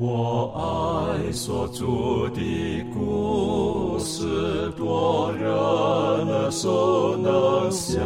我爱所著的故事，多人耳熟能想，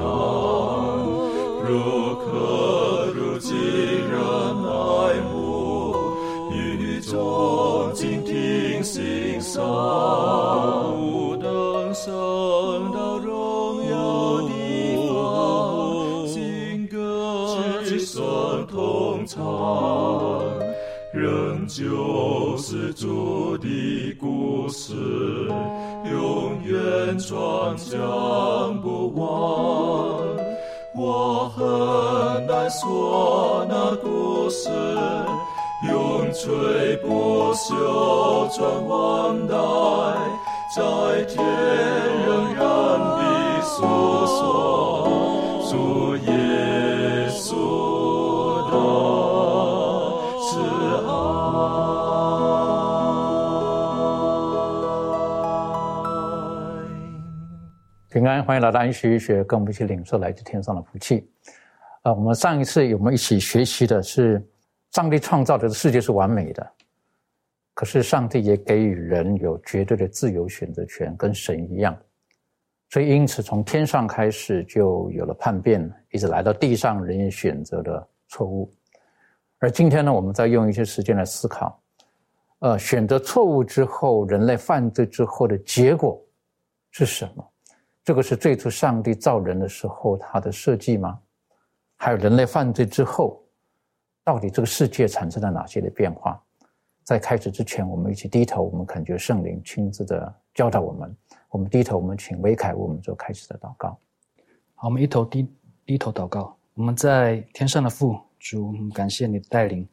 主的故事，永远传讲不完。我很难说那故事，永垂不朽传万代，在天仍然的诉说平安，欢迎来到安学一学，跟我们一起领受来自天上的福气。呃，我们上一次我们一起学习的是，上帝创造的世界是完美的，可是上帝也给予人有绝对的自由选择权，跟神一样。所以因此从天上开始就有了叛变，一直来到地上，人也选择了错误。而今天呢，我们再用一些时间来思考，呃，选择错误之后，人类犯罪之后的结果是什么？这个是最初上帝造人的时候他的设计吗？还有人类犯罪之后，到底这个世界产生了哪些的变化？在开始之前，我们一起低头，我们恳求圣灵亲自的教导我们。我们低头，我们请维凯为我们做开始的祷告。好，我们一头低低头祷告。我们在天上的父主，我们感谢你的带领。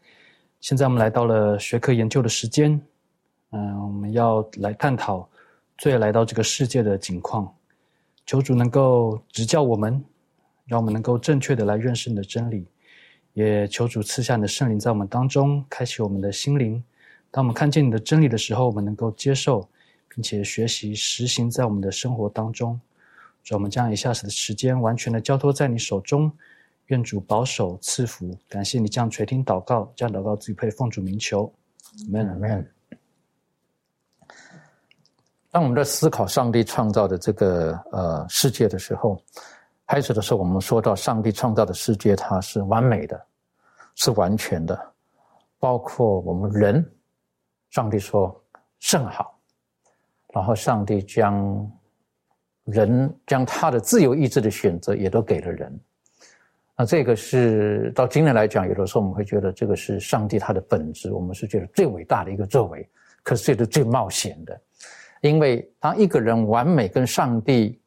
现在我们来到了学科研究的时间，嗯、我们要来探讨罪来到这个世界的景况。求主能够指教我们，让我们能够正确的来认识你的真理。也求主赐下你的圣灵在我们当中，开启我们的心灵。当我们看见你的真理的时候，我们能够接受，并且学习实行在我们的生活当中。主，我们将以下的时间完全的交托在你手中，愿主保守赐福。感谢你这样垂听祷告，这样祷告自己配奉主名求，amen。当我们在思考上帝创造的这个呃世界的时候，开始的时候我们说到上帝创造的世界它是完美的，是完全的，包括我们人，上帝说甚好，然后上帝将人将他的自由意志的选择也都给了人。那这个是到今天来讲，有的时候我们会觉得这个是上帝他的本质，我们是觉得最伟大的一个作为，可是这是最冒险的。因为当一个人完美跟上帝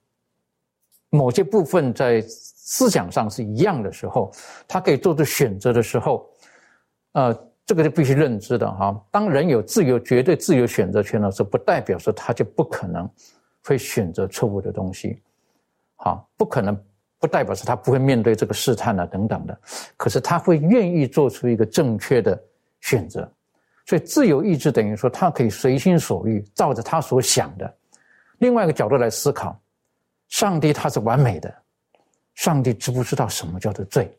某些部分在思想上是一样的时候，他可以做出选择的时候，呃，这个就必须认知的哈。当人有自由、绝对自由选择权的时候，不代表说他就不可能会选择错误的东西，好，不可能不代表是他不会面对这个试探啊等等的，可是他会愿意做出一个正确的选择。所以自由意志等于说，他可以随心所欲，照着他所想的。另外一个角度来思考，上帝他是完美的，上帝知不知道什么叫做罪？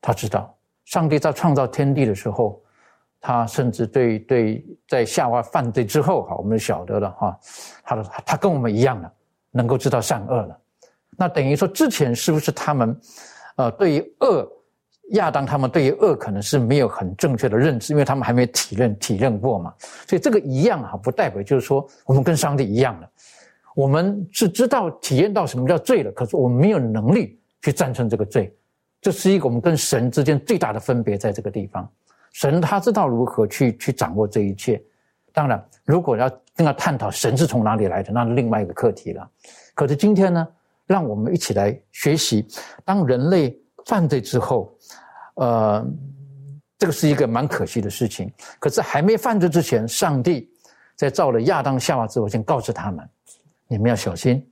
他知道。上帝在创造天地的时候，他甚至对对在夏娃犯罪之后，哈，我们晓得了哈，他的他跟我们一样的，能够知道善恶了。那等于说之前是不是他们，呃，对于恶？亚当他们对于恶可能是没有很正确的认知，因为他们还没体认体认过嘛，所以这个一样啊，不代表就是说我们跟上帝一样的，我们是知道体验到什么叫罪了，可是我们没有能力去战胜这个罪，这是一个我们跟神之间最大的分别，在这个地方，神他知道如何去去掌握这一切，当然如果要跟他探讨神是从哪里来的，那是另外一个课题了，可是今天呢，让我们一起来学习，当人类犯罪之后。呃，这个是一个蛮可惜的事情。可是还没犯罪之前，上帝在造了亚当夏娃之后，先告诉他们：你们要小心，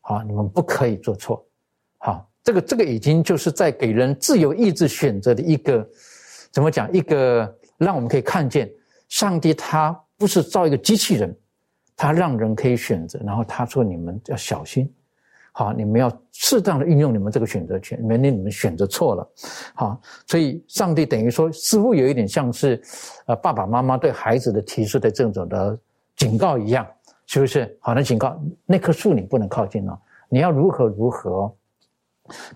好，你们不可以做错。好，这个这个已经就是在给人自由意志选择的一个，怎么讲？一个让我们可以看见，上帝他不是造一个机器人，他让人可以选择，然后他说你们要小心。好，你们要适当的运用你们这个选择权，免得你们选择错了。好，所以上帝等于说，似乎有一点像是，呃，爸爸妈妈对孩子的提出的这种的警告一样，是不是？好，那警告那棵树你不能靠近了，你要如何如何。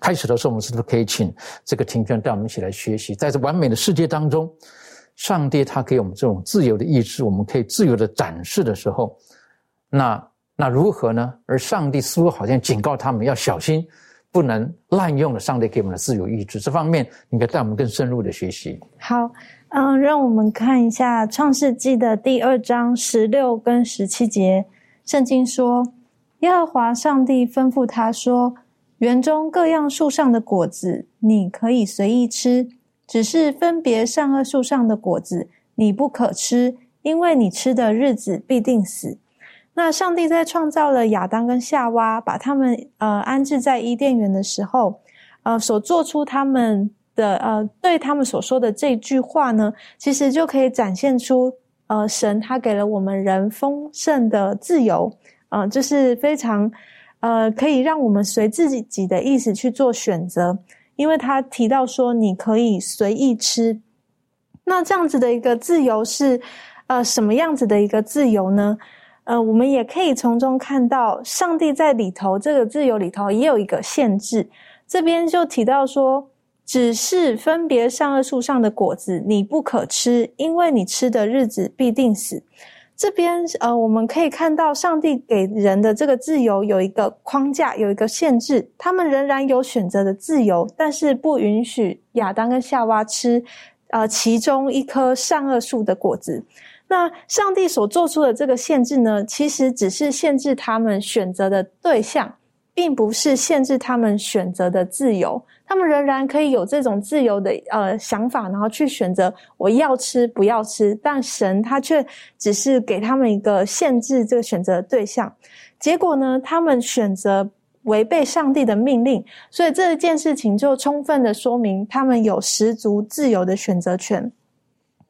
开始的时候，我们是不是可以请这个庭娟带我们一起来学习，在这完美的世界当中，上帝他给我们这种自由的意志，我们可以自由的展示的时候，那那如何呢？而上帝似乎好像警告他们要小心，不能滥用了上帝给我们的自由意志。这方面，应该带我们更深入的学习。好，嗯，让我们看一下《创世纪》的第二章十六跟十七节，圣经说：“耶和华上帝吩咐他说。”园中各样树上的果子，你可以随意吃；只是分别善恶树上的果子，你不可吃，因为你吃的日子必定死。那上帝在创造了亚当跟夏娃，把他们呃安置在伊甸园的时候，呃所做出他们的呃对他们所说的这句话呢，其实就可以展现出呃神他给了我们人丰盛的自由，嗯，这是非常。呃，可以让我们随自己的意思去做选择，因为他提到说你可以随意吃。那这样子的一个自由是，呃，什么样子的一个自由呢？呃，我们也可以从中看到，上帝在里头这个自由里头也有一个限制。这边就提到说，只是分别善恶树上的果子，你不可吃，因为你吃的日子必定死。这边呃，我们可以看到上帝给人的这个自由有一个框架，有一个限制，他们仍然有选择的自由，但是不允许亚当跟夏娃吃，呃，其中一棵善恶树的果子。那上帝所做出的这个限制呢，其实只是限制他们选择的对象，并不是限制他们选择的自由。他们仍然可以有这种自由的呃想法，然后去选择我要吃不要吃，但神他却只是给他们一个限制这个选择的对象。结果呢，他们选择违背上帝的命令，所以这一件事情就充分的说明他们有十足自由的选择权。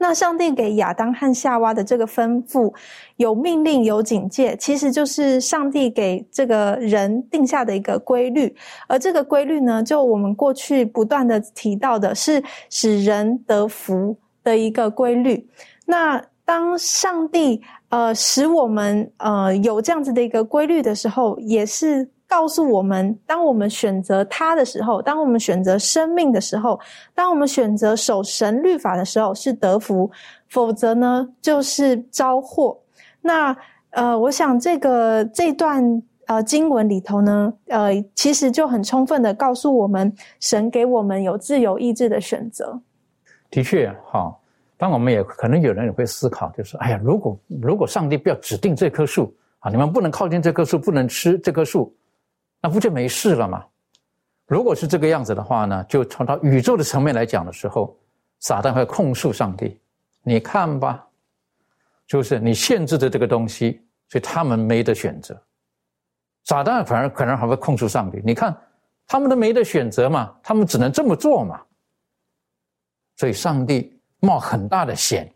那上帝给亚当和夏娃的这个吩咐，有命令有警戒，其实就是上帝给这个人定下的一个规律。而这个规律呢，就我们过去不断的提到的，是使人得福的一个规律。那当上帝呃使我们呃有这样子的一个规律的时候，也是。告诉我们，当我们选择他的时候，当我们选择生命的时候，当我们选择守神律法的时候，是得福；否则呢，就是招祸。那呃，我想这个这段呃经文里头呢，呃，其实就很充分的告诉我们，神给我们有自由意志的选择。的确，哈，当我们也可能有人也会思考，就是哎呀，如果如果上帝不要指定这棵树啊，你们不能靠近这棵树，不能吃这棵树。那不就没事了吗？如果是这个样子的话呢，就从到宇宙的层面来讲的时候，撒旦会控诉上帝。你看吧，就是你限制的这个东西，所以他们没得选择。撒旦反而可能还会控诉上帝。你看，他们都没得选择嘛，他们只能这么做嘛。所以上帝冒很大的险，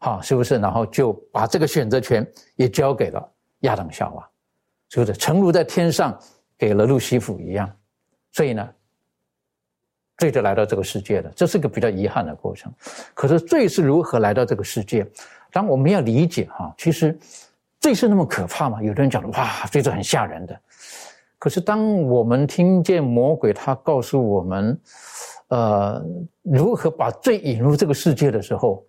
好，是不是？然后就把这个选择权也交给了亚当夏娃，是不是？诚如在天上。给了路西弗一样，所以呢，罪就来到这个世界了。这是个比较遗憾的过程。可是罪是如何来到这个世界？当我们要理解哈，其实罪是那么可怕吗？有的人讲的哇，罪是很吓人的。可是当我们听见魔鬼他告诉我们，呃，如何把罪引入这个世界的时候，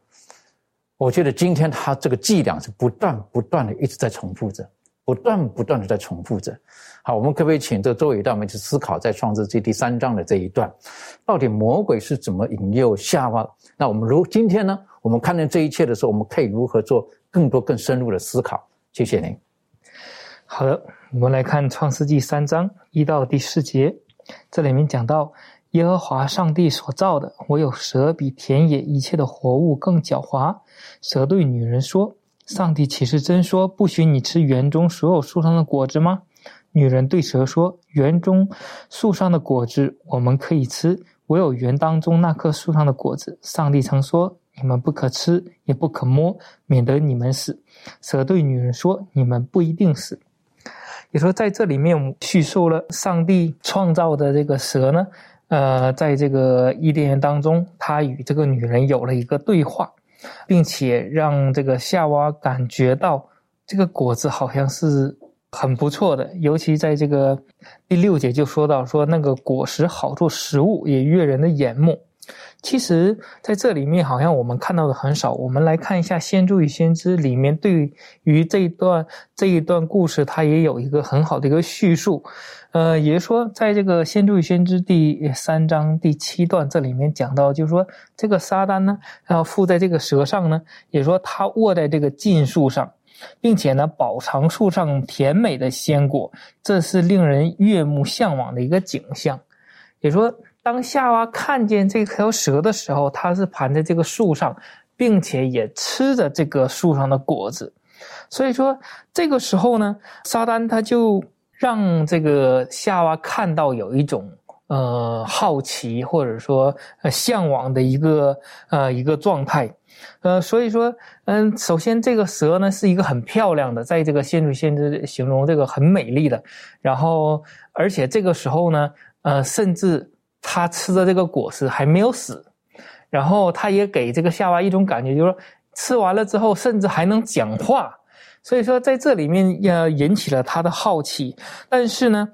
我觉得今天他这个伎俩是不断不断的一直在重复着。不断不断的在重复着，好，我们可不可以请这周伟带我们去思考，在创世纪第三章的这一段，到底魔鬼是怎么引诱夏娃？那我们如今天呢？我们看见这一切的时候，我们可以如何做更多更深入的思考？谢谢您。好的，我们来看创世纪三章一到第四节，这里面讲到耶和华上帝所造的，唯有蛇比田野一切的活物更狡猾。蛇对女人说。上帝岂是真说不许你吃园中所有树上的果子吗？女人对蛇说：“园中树上的果子我们可以吃，唯有园当中那棵树上的果子，上帝曾说你们不可吃，也不可摸，免得你们死。”蛇对女人说：“你们不一定死。”也说在这里面叙述了上帝创造的这个蛇呢，呃，在这个伊甸园当中，他与这个女人有了一个对话，并且让这个夏娃感觉到这个果子好像是很不错的，尤其在这个第六节就说到说那个果实好做食物，也悦人的眼目。其实，在这里面好像我们看到的很少。我们来看一下《先知与先知》里面对于这一段这一段故事，它也有一个很好的一个叙述。呃，也就是说，在这个《先知与先知》第三章第七段这里面讲到，就是说这个撒旦呢，要附在这个蛇上呢，也说他卧在这个禁树上，并且呢，饱尝树上甜美的鲜果，这是令人悦目向往的一个景象。也说。当夏娃看见这条蛇的时候，它是盘在这个树上，并且也吃着这个树上的果子。所以说，这个时候呢，撒旦他就让这个夏娃看到有一种呃好奇或者说呃向往的一个呃一个状态。呃，所以说，嗯，首先这个蛇呢是一个很漂亮的，在这个先知先知形容这个很美丽的，然后而且这个时候呢，呃，甚至。他吃的这个果实还没有死，然后他也给这个夏娃一种感觉，就是说吃完了之后甚至还能讲话，所以说在这里面也引起了他的好奇。但是呢，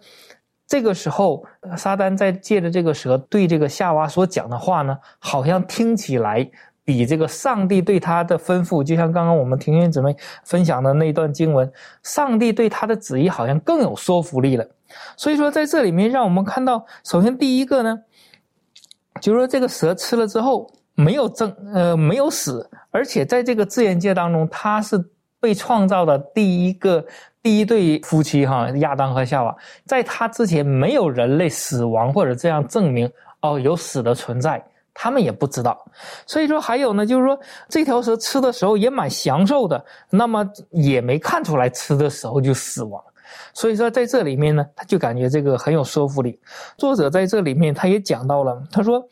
这个时候撒旦在借着这个蛇对这个夏娃所讲的话呢，好像听起来比这个上帝对他的吩咐，就像刚刚我们庭院姊妹分享的那段经文，上帝对他的旨意好像更有说服力了。所以说，在这里面让我们看到，首先第一个呢，就是说这个蛇吃了之后没有正呃没有死，而且在这个自然界当中，它是被创造的第一个第一对夫妻哈，亚当和夏娃，在他之前没有人类死亡或者这样证明哦有死的存在，他们也不知道。所以说还有呢，就是说这条蛇吃的时候也蛮享受的，那么也没看出来吃的时候就死亡。所以说，在这里面呢，他就感觉这个很有说服力。作者在这里面他也讲到了，他说：“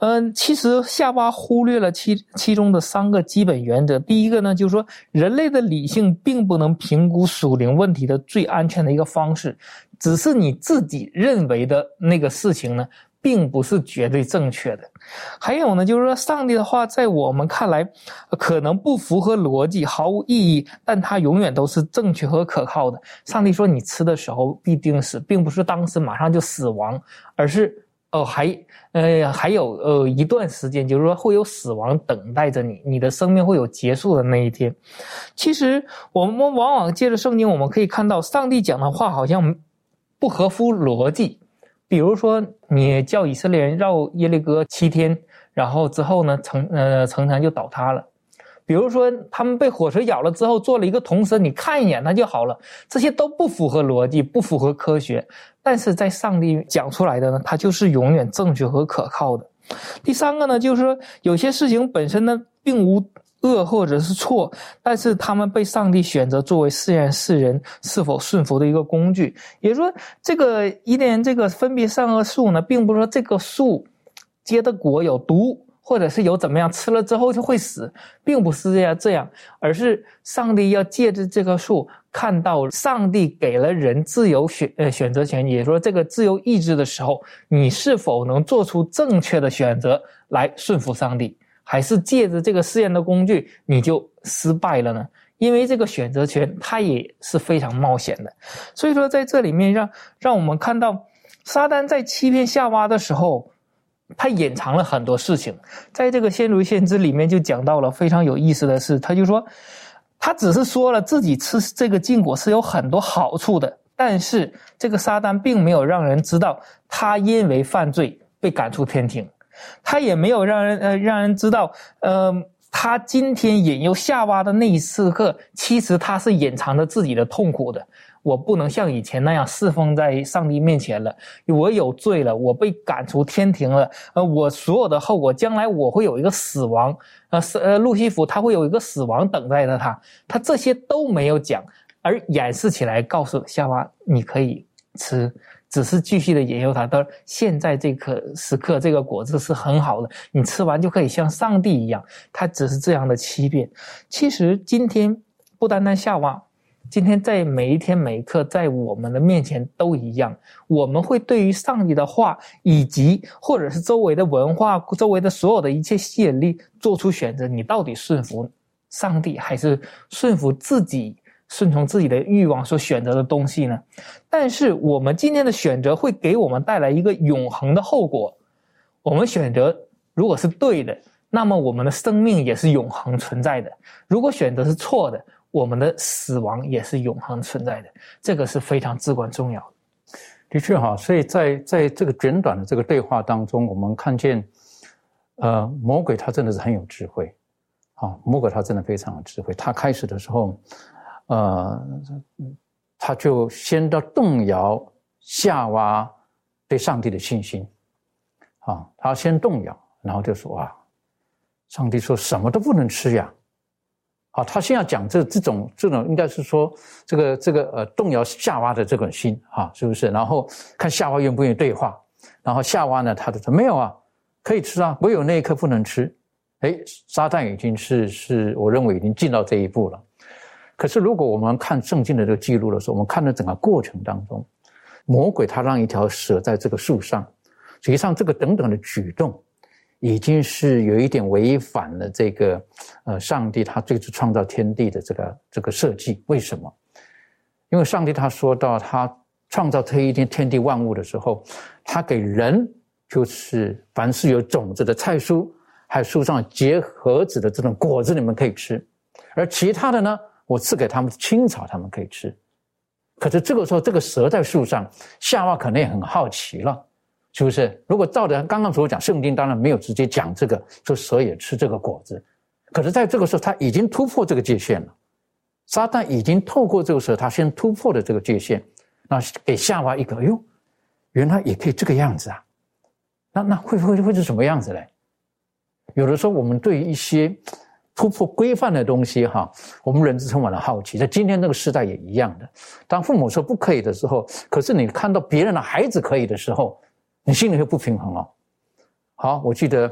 嗯，其实夏巴忽略了其其中的三个基本原则。第一个呢，就是说人类的理性并不能评估属灵问题的最安全的一个方式，只是你自己认为的那个事情呢。”并不是绝对正确的，还有呢，就是说上帝的话在我们看来可能不符合逻辑，毫无意义，但它永远都是正确和可靠的。上帝说你吃的时候必定死，并不是当时马上就死亡，而是哦还呃还有呃一段时间，就是说会有死亡等待着你，你的生命会有结束的那一天。其实我们往往借着圣经，我们可以看到上帝讲的话好像不合乎逻辑。比如说，你叫以色列人绕耶利哥七天，然后之后呢，城呃城墙就倒塌了。比如说，他们被火蛇咬了之后，做了一个铜蛇，你看一眼它就好了。这些都不符合逻辑，不符合科学。但是在上帝讲出来的呢，它就是永远正确和可靠的。第三个呢，就是说有些事情本身呢，并无。恶或者是错，但是他们被上帝选择作为试验世人是否顺服的一个工具。也就是说，这个伊甸园这个分别善恶树呢，并不是说这个树结的果有毒，或者是有怎么样，吃了之后就会死，并不是这样这样，而是上帝要借着这棵树，看到上帝给了人自由选呃选择权，也就说这个自由意志的时候，你是否能做出正确的选择来顺服上帝。还是借着这个试验的工具，你就失败了呢？因为这个选择权它也是非常冒险的。所以说，在这里面让让我们看到，撒旦在欺骗夏娃的时候，他隐藏了很多事情。在这个先如先知里面就讲到了非常有意思的事，他就说，他只是说了自己吃这个禁果是有很多好处的，但是这个撒旦并没有让人知道他因为犯罪被赶出天庭。他也没有让人呃让人知道，呃，他今天引诱夏娃的那一次刻，其实他是隐藏着自己的痛苦的。我不能像以前那样侍奉在上帝面前了，我有罪了，我被赶出天庭了。呃，我所有的后果，将来我会有一个死亡，呃，是呃，路西弗他会有一个死亡等待着他，他这些都没有讲，而掩饰起来告诉夏娃，你可以吃。只是继续的引诱他，到现在这个时刻，这个果子是很好的，你吃完就可以像上帝一样。他只是这样的欺骗。其实今天不单单夏娃，今天在每一天每一刻，在我们的面前都一样。我们会对于上帝的话，以及或者是周围的文化、周围的所有的一切吸引力，做出选择。你到底顺服上帝，还是顺服自己、顺从自己的欲望所选择的东西呢？但是我们今天的选择会给我们带来一个永恒的后果。我们选择如果是对的，那么我们的生命也是永恒存在的；如果选择是错的，我们的死亡也是永恒存在的，这个是非常至关重要的。的确哈，所以在在这个简短的这个对话当中，我们看见，呃，魔鬼他真的是很有智慧，啊，魔鬼他真的非常有智慧。他开始的时候，呃，他就先到动摇夏娃对上帝的信心，啊，他先动摇，然后就说啊，上帝说什么都不能吃呀。好，他先要讲这这种这种，应该是说这个这个呃动摇夏娃的这个心啊，是不是？然后看夏娃愿不愿意对话。然后夏娃呢，他就说没有啊，可以吃啊，唯有那一颗不能吃。哎，撒旦已经是是我认为已经进到这一步了。可是如果我们看圣经的这个记录的时候，我们看到整个过程当中，魔鬼他让一条蛇在这个树上，实际上这个等等的举动。已经是有一点违反了这个，呃，上帝他最初创造天地的这个这个设计。为什么？因为上帝他说到他创造这一天天地万物的时候，他给人就是凡是有种子的菜蔬，还有树上结核子的这种果子，你们可以吃；而其他的呢，我赐给他们青草，他们可以吃。可是这个时候，这个蛇在树上，夏娃可能也很好奇了。是不是？如果照着刚刚所讲，圣经当然没有直接讲这个，说蛇也吃这个果子。可是，在这个时候，他已经突破这个界限了。撒旦已经透过这个蛇，他先突破了这个界限，那给夏娃一个，哎呦，原来也可以这个样子啊！那那会不会会是什么样子嘞？有的时候，我们对于一些突破规范的东西，哈，我们人是充满了好奇。在今天这个时代也一样的，当父母说不可以的时候，可是你看到别人的孩子可以的时候。你心里会不平衡哦。好，我记得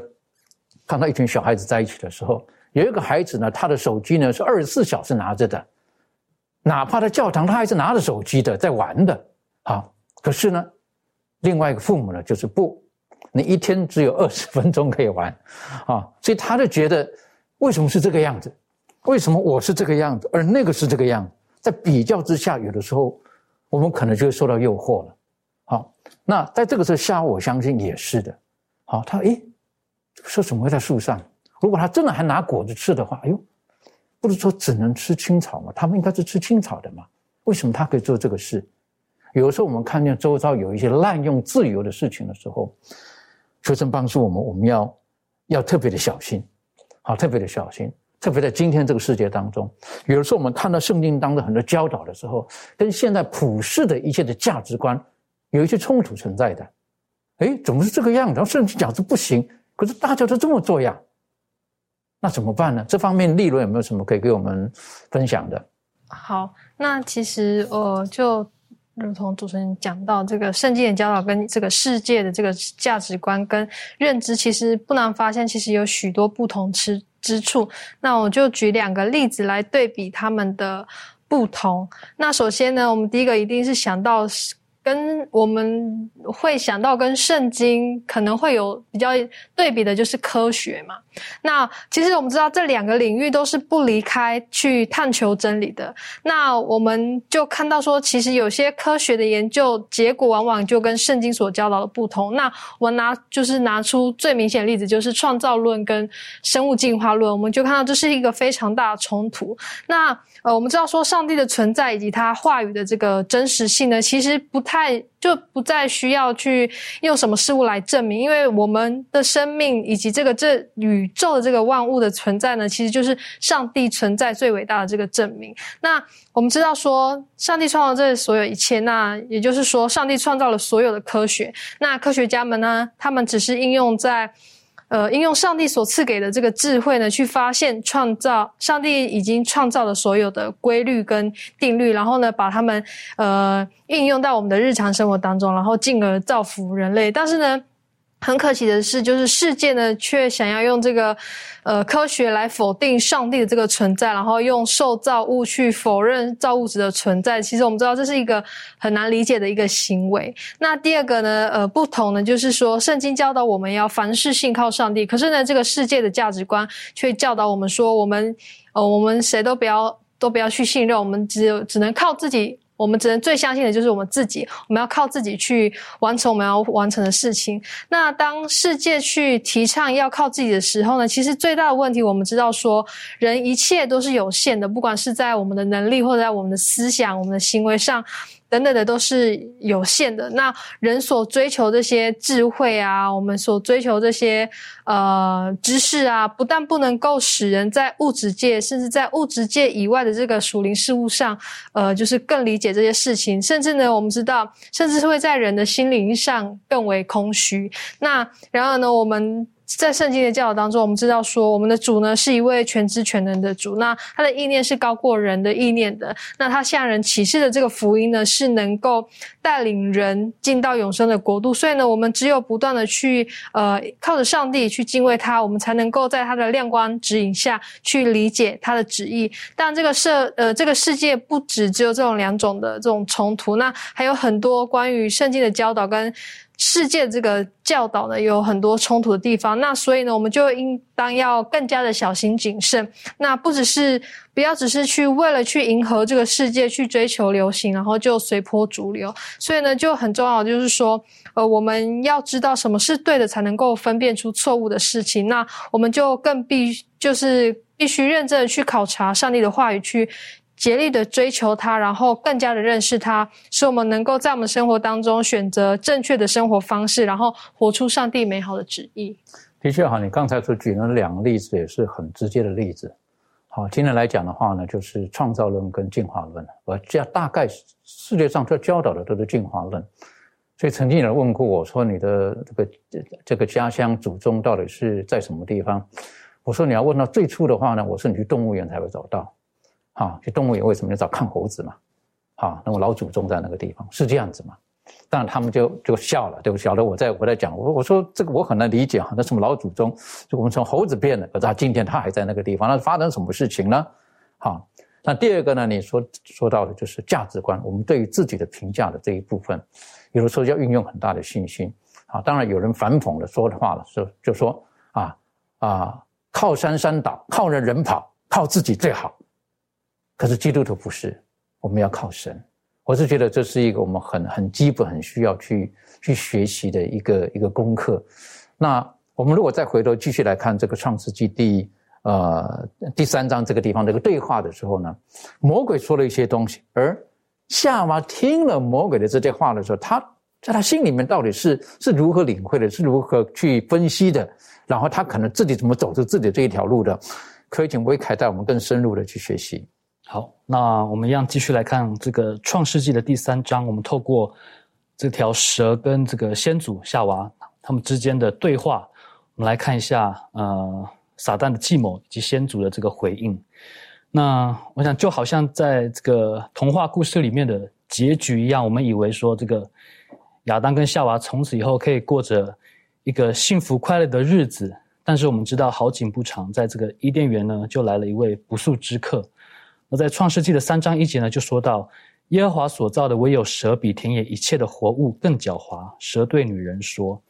看到一群小孩子在一起的时候，有一个孩子呢，他的手机呢是二十四小时拿着的，哪怕在教堂，他还是拿着手机的在玩的。好，可是呢，另外一个父母呢，就是不，你一天只有二十分钟可以玩，啊，所以他就觉得为什么是这个样子？为什么我是这个样子，而那个是这个样子？在比较之下，有的时候我们可能就会受到诱惑了。好，那在这个时候，夏我相信也是的。好，他诶，说怎么会在树上？如果他真的还拿果子吃的话，哎呦，不是说只能吃青草吗？他们应该是吃青草的嘛？为什么他可以做这个事？有的时候我们看见周遭有一些滥用自由的事情的时候，学生帮助我们，我们要要特别的小心，好，特别的小心。特别在今天这个世界当中，有的时候我们看到圣经当中很多教导的时候，跟现在普世的一切的价值观。有一些冲突存在的，哎，怎么是这个样子？然后甚至讲是不行，可是大家都这么做呀，那怎么办呢？这方面利润有没有什么可以给我们分享的？好，那其实我，就如同主持人讲到，这个圣经的教导跟这个世界的这个价值观跟认知，其实不难发现，其实有许多不同之之处。那我就举两个例子来对比他们的不同。那首先呢，我们第一个一定是想到。跟我们会想到跟圣经可能会有比较对比的，就是科学嘛。那其实我们知道这两个领域都是不离开去探求真理的。那我们就看到说，其实有些科学的研究结果往往就跟圣经所教导的不同。那我拿就是拿出最明显的例子，就是创造论跟生物进化论，我们就看到这是一个非常大的冲突。那呃，我们知道说上帝的存在以及他话语的这个真实性呢，其实不太就不再需要去用什么事物来证明，因为我们的生命以及这个这宇宙的这个万物的存在呢，其实就是上帝存在最伟大的这个证明。那我们知道说，上帝创造这所有一切，那也就是说，上帝创造了所有的科学。那科学家们呢，他们只是应用在。呃，应用上帝所赐给的这个智慧呢，去发现创造上帝已经创造的所有的规律跟定律，然后呢，把它们呃应用到我们的日常生活当中，然后进而造福人类。但是呢，很可惜的是，就是世界呢，却想要用这个，呃，科学来否定上帝的这个存在，然后用受造物去否认造物主的存在。其实我们知道，这是一个很难理解的一个行为。那第二个呢，呃，不同呢，就是说，圣经教导我们要凡事信靠上帝，可是呢，这个世界的价值观却教导我们说，我们，呃，我们谁都不要，都不要去信任，我们只有只能靠自己。我们只能最相信的就是我们自己，我们要靠自己去完成我们要完成的事情。那当世界去提倡要靠自己的时候呢？其实最大的问题，我们知道说，人一切都是有限的，不管是在我们的能力或者在我们的思想、我们的行为上。等等的都是有限的。那人所追求这些智慧啊，我们所追求这些呃知识啊，不但不能够使人在物质界，甚至在物质界以外的这个属灵事物上，呃，就是更理解这些事情。甚至呢，我们知道，甚至是会在人的心灵上更为空虚。那然而呢，我们。在圣经的教导当中，我们知道说，我们的主呢是一位全知全能的主。那他的意念是高过人的意念的。那他向人启示的这个福音呢，是能够带领人进到永生的国度。所以呢，我们只有不断的去呃靠着上帝去敬畏他，我们才能够在他的亮光指引下去理解他的旨意。但这个社呃这个世界不只只有这种两种的这种冲突，那还有很多关于圣经的教导跟。世界这个教导呢，有很多冲突的地方，那所以呢，我们就应当要更加的小心谨慎。那不只是不要只是去为了去迎合这个世界去追求流行，然后就随波逐流。所以呢，就很重要，就是说，呃，我们要知道什么是对的，才能够分辨出错误的事情。那我们就更必就是必须认真的去考察上帝的话语去。竭力的追求他，然后更加的认识他，使我们能够在我们生活当中选择正确的生活方式，然后活出上帝美好的旨意。的确，哈，你刚才所举的两个例子也是很直接的例子。好，今天来讲的话呢，就是创造论跟进化论，我这大概世界上在教导的都是进化论。所以曾经有人问过我说：“你的这个这个家乡祖宗到底是在什么地方？”我说：“你要问到最初的话呢，我说你去动物园才会找到。”啊，去动物园为什么要找看猴子嘛？啊，那我老祖宗在那个地方是这样子嘛？当然他们就就笑了，对不？晓得我在我在讲，我我说这个我很难理解哈，那什么老祖宗？就我们从猴子变的，可是他今天他还在那个地方，那发生什么事情呢？好，那第二个呢？你说说到的就是价值观，我们对于自己的评价的这一部分，有的时候要运用很大的信心。啊，当然有人反讽的说的话了，说就说啊啊，靠山山倒，靠人人跑，靠自己最好。可是基督徒不是，我们要靠神。我是觉得这是一个我们很很基本、很需要去去学习的一个一个功课。那我们如果再回头继续来看这个创世纪第呃第三章这个地方这个对话的时候呢，魔鬼说了一些东西，而夏娃听了魔鬼的这些话的时候，他在他心里面到底是是如何领会的，是如何去分析的，然后他可能自己怎么走出自己这一条路的，可以请威凯带我们更深入的去学习。好，那我们一样继续来看这个创世纪的第三章。我们透过这条蛇跟这个先祖夏娃他们之间的对话，我们来看一下呃撒旦的计谋以及先祖的这个回应。那我想就好像在这个童话故事里面的结局一样，我们以为说这个亚当跟夏娃从此以后可以过着一个幸福快乐的日子，但是我们知道好景不长，在这个伊甸园呢，就来了一位不速之客。那在创世纪的三章一节呢，就说到耶和华所造的唯有蛇比田野一切的活物更狡猾。蛇对女人说：“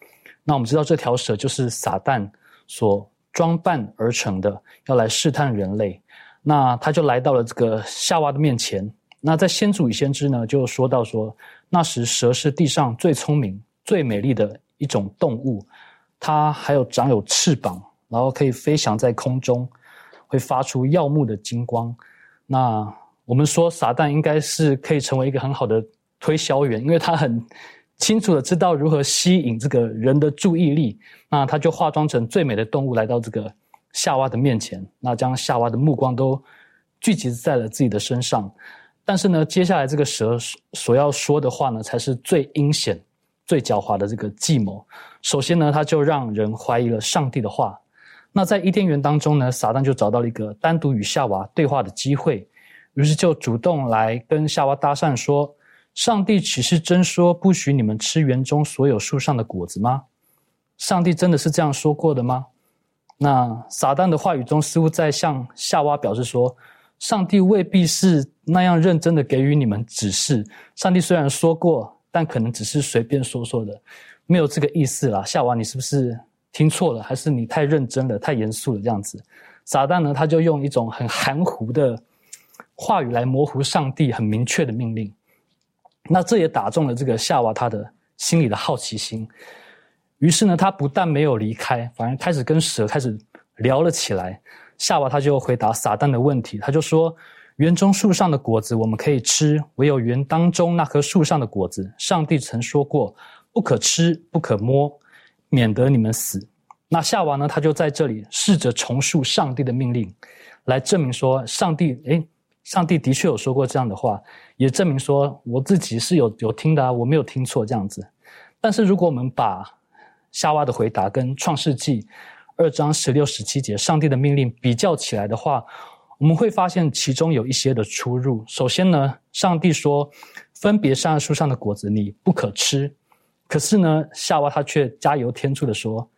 那我们知道这条蛇就是撒旦所装扮而成的，要来试探人类。那他就来到了这个夏娃的面前。那在先祖与先知呢，就说到说，那时蛇是地上最聪明、最美丽的一种动物，它还有长有翅膀，然后可以飞翔在空中，会发出耀目的金光。”那我们说，撒旦应该是可以成为一个很好的推销员，因为他很清楚的知道如何吸引这个人的注意力。那他就化妆成最美的动物来到这个夏娃的面前，那将夏娃的目光都聚集在了自己的身上。但是呢，接下来这个蛇所要说的话呢，才是最阴险、最狡猾的这个计谋。首先呢，他就让人怀疑了上帝的话。那在伊甸园当中呢，撒旦就找到了一个单独与夏娃对话的机会，于是就主动来跟夏娃搭讪说：“上帝岂是真说不许你们吃园中所有树上的果子吗？”上帝真的是这样说过的吗？那撒旦的话语中似乎在向夏娃表示说，上帝未必是那样认真的给予你们指示。上帝虽然说过，但可能只是随便说说的，没有这个意思啦。夏娃，你是不是听错了？还是你太认真了、太严肃了？这样子，撒旦呢，他就用一种很含糊的话语来模糊上帝很明确的命令。那这也打中了这个夏娃他的心里的好奇心。于是呢，他不但没有离开，反而开始跟蛇开始聊了起来。夏娃他就回答撒旦的问题，他就说：“园中树上的果子我们可以吃，唯有园当中那棵树上的果子，上帝曾说过不可吃，不可摸，免得你们死。”那夏娃呢，他就在这里试着重述上帝的命令，来证明说上帝，诶，上帝的确有说过这样的话，也证明说我自己是有有听的啊，我没有听错这样子。但是如果我们把夏娃的回答跟创世纪二章十六、十七节上帝的命令比较起来的话，我们会发现其中有一些的出入。首先呢，上帝说分别善恶树上的果子你不可吃，可是呢，夏娃他却加油添醋的说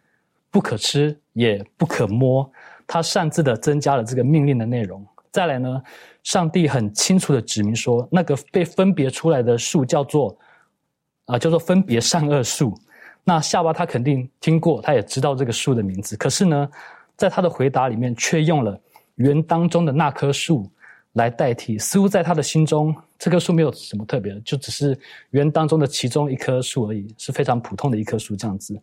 不可吃也不可摸，他擅自的增加了这个命令的内容。再来呢，上帝很清楚的指明说，那个被分别出来的树叫做啊，叫做分别善恶树。那夏娃他肯定听过，他也知道这个树的名字。可是呢，在他的回答里面却用了园当中的那棵树来代替，似乎在他的心中，这棵树没有什么特别的，就只是园当中的其中一棵树而已，是非常普通的一棵树这样子。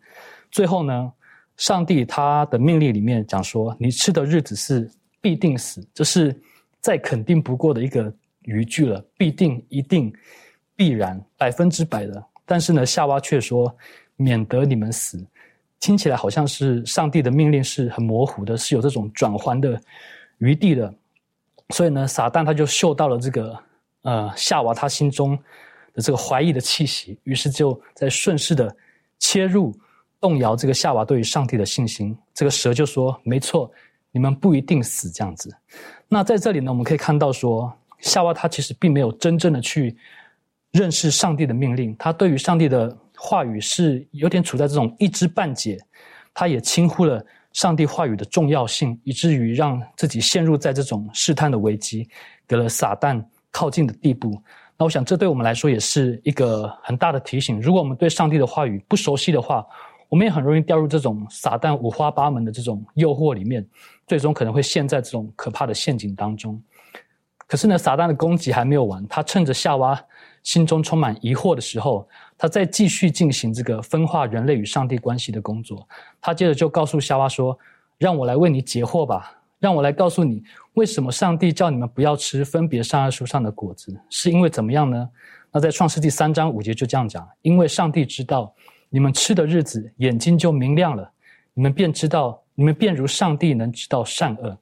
最后呢，上帝他的命令里面讲说：“你吃的日子是必定死。”这是再肯定不过的一个语句了，必定、一定、必然、百分之百的。但是呢，夏娃却说。免得你们死，听起来好像是上帝的命令是很模糊的，是有这种转换的余地的。所以呢，撒旦他就嗅到了这个呃夏娃他心中的这个怀疑的气息，于是就在顺势的切入，动摇这个夏娃对于上帝的信心。这个蛇就说：“没错，你们不一定死。”这样子。那在这里呢，我们可以看到说，夏娃他其实并没有真正的去认识上帝的命令，他对于上帝的。话语是有点处在这种一知半解，他也轻忽了上帝话语的重要性，以至于让自己陷入在这种试探的危机，给了撒旦靠近的地步。那我想，这对我们来说也是一个很大的提醒。如果我们对上帝的话语不熟悉的话，我们也很容易掉入这种撒旦五花八门的这种诱惑里面，最终可能会陷在这种可怕的陷阱当中。可是呢，撒旦的攻击还没有完，他趁着夏娃心中充满疑惑的时候。他在继续进行这个分化人类与上帝关系的工作。他接着就告诉夏娃说：“让我来为你解惑吧，让我来告诉你，为什么上帝叫你们不要吃分别善恶树上的果子，是因为怎么样呢？”那在创世纪三章五节就这样讲：“因为上帝知道你们吃的日子，眼睛就明亮了，你们便知道，你们便如上帝能知道善恶。”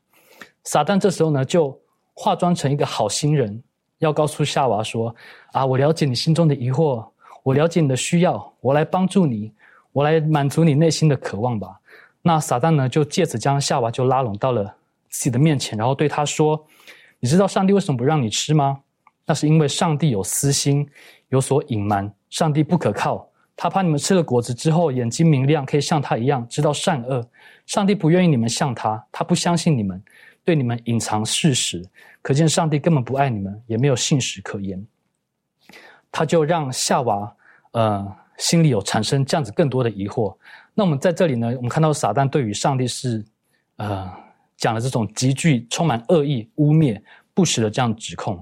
撒旦这时候呢，就化妆成一个好心人，要告诉夏娃说：“啊，我了解你心中的疑惑。”我了解你的需要，我来帮助你，我来满足你内心的渴望吧。那撒旦呢，就借此将夏娃就拉拢到了自己的面前，然后对他说：“你知道上帝为什么不让你吃吗？那是因为上帝有私心，有所隐瞒。上帝不可靠，他怕你们吃了果子之后眼睛明亮，可以像他一样知道善恶。上帝不愿意你们像他，他不相信你们，对你们隐藏事实。可见上帝根本不爱你们，也没有信实可言。”他就让夏娃，呃，心里有产生这样子更多的疑惑。那我们在这里呢，我们看到撒旦对于上帝是，呃，讲了这种极具充满恶意、污蔑、不实的这样指控。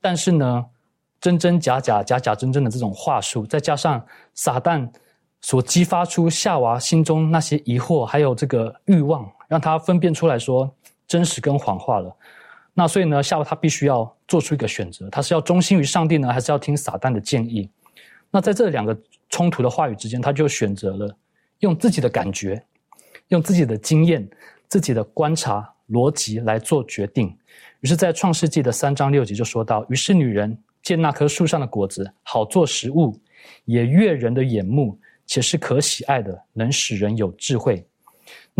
但是呢，真真假假、假假真真的这种话术，再加上撒旦所激发出夏娃心中那些疑惑，还有这个欲望，让他分辨出来说真实跟谎话了。那所以呢，夏娃他必须要做出一个选择，他是要忠心于上帝呢，还是要听撒旦的建议？那在这两个冲突的话语之间，他就选择了用自己的感觉、用自己的经验、自己的观察逻辑来做决定。于是，在创世纪的三章六节就说到：“于是女人见那棵树上的果子好做食物，也悦人的眼目，且是可喜爱的，能使人有智慧。”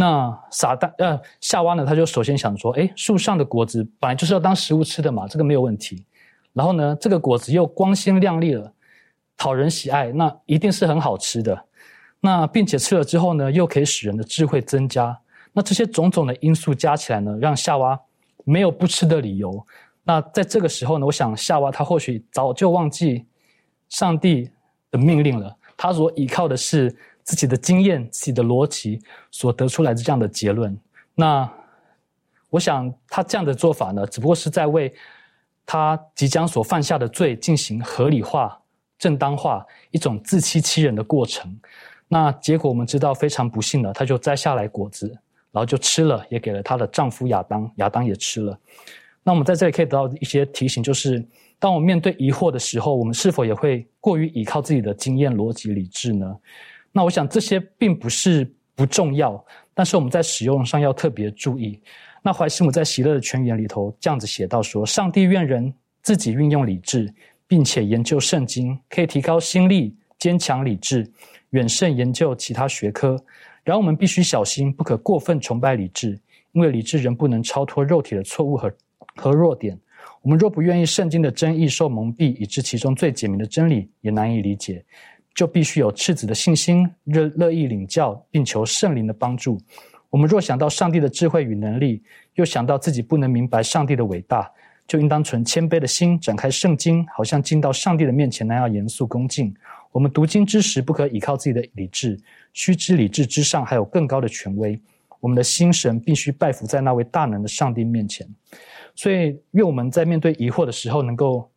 那撒旦呃夏娃呢？他就首先想说：，哎，树上的果子本来就是要当食物吃的嘛，这个没有问题。然后呢，这个果子又光鲜亮丽了，讨人喜爱，那一定是很好吃的。那并且吃了之后呢，又可以使人的智慧增加。那这些种种的因素加起来呢，让夏娃没有不吃的理由。那在这个时候呢，我想夏娃她或许早就忘记上帝的命令了，他所依靠的是自己的经验、自己的逻辑所得出来的这样的结论。那我想他这样的做法呢，只不过是在为他即将所犯下的罪进行合理化、正当化一种自欺欺人的过程。那结果我们知道非常不幸的，他就摘下来果子，然后就吃了，也给了她的丈夫亚当，亚当也吃了。那我们在这里可以得到一些提醒，就是当我们面对疑惑的时候，我们是否也会过于依靠自己的经验、逻辑、理智呢？那我想这些并不是不重要，但是我们在使用上要特别注意。那怀斯姆在《喜乐的泉源》里头这样子写到说：“上帝愿人自己运用理智，并且研究圣经，可以提高心力，坚强理智。”远胜研究其他学科，然后我们必须小心，不可过分崇拜理智，因为理智仍不能超脱肉体的错误和和弱点。我们若不愿意圣经的真意受蒙蔽，以致其中最简明的真理也难以理解，就必须有赤子的信心，乐乐意领教，并求圣灵的帮助。我们若想到上帝的智慧与能力，又想到自己不能明白上帝的伟大，就应当存谦卑的心，展开圣经，好像进到上帝的面前那样严肃恭敬。我们读经之时，不可依靠自己的理智，须知理智之上还有更高的权威。我们的心神必须拜服在那位大能的上帝面前。所以，愿我们在面对疑惑的时候，能够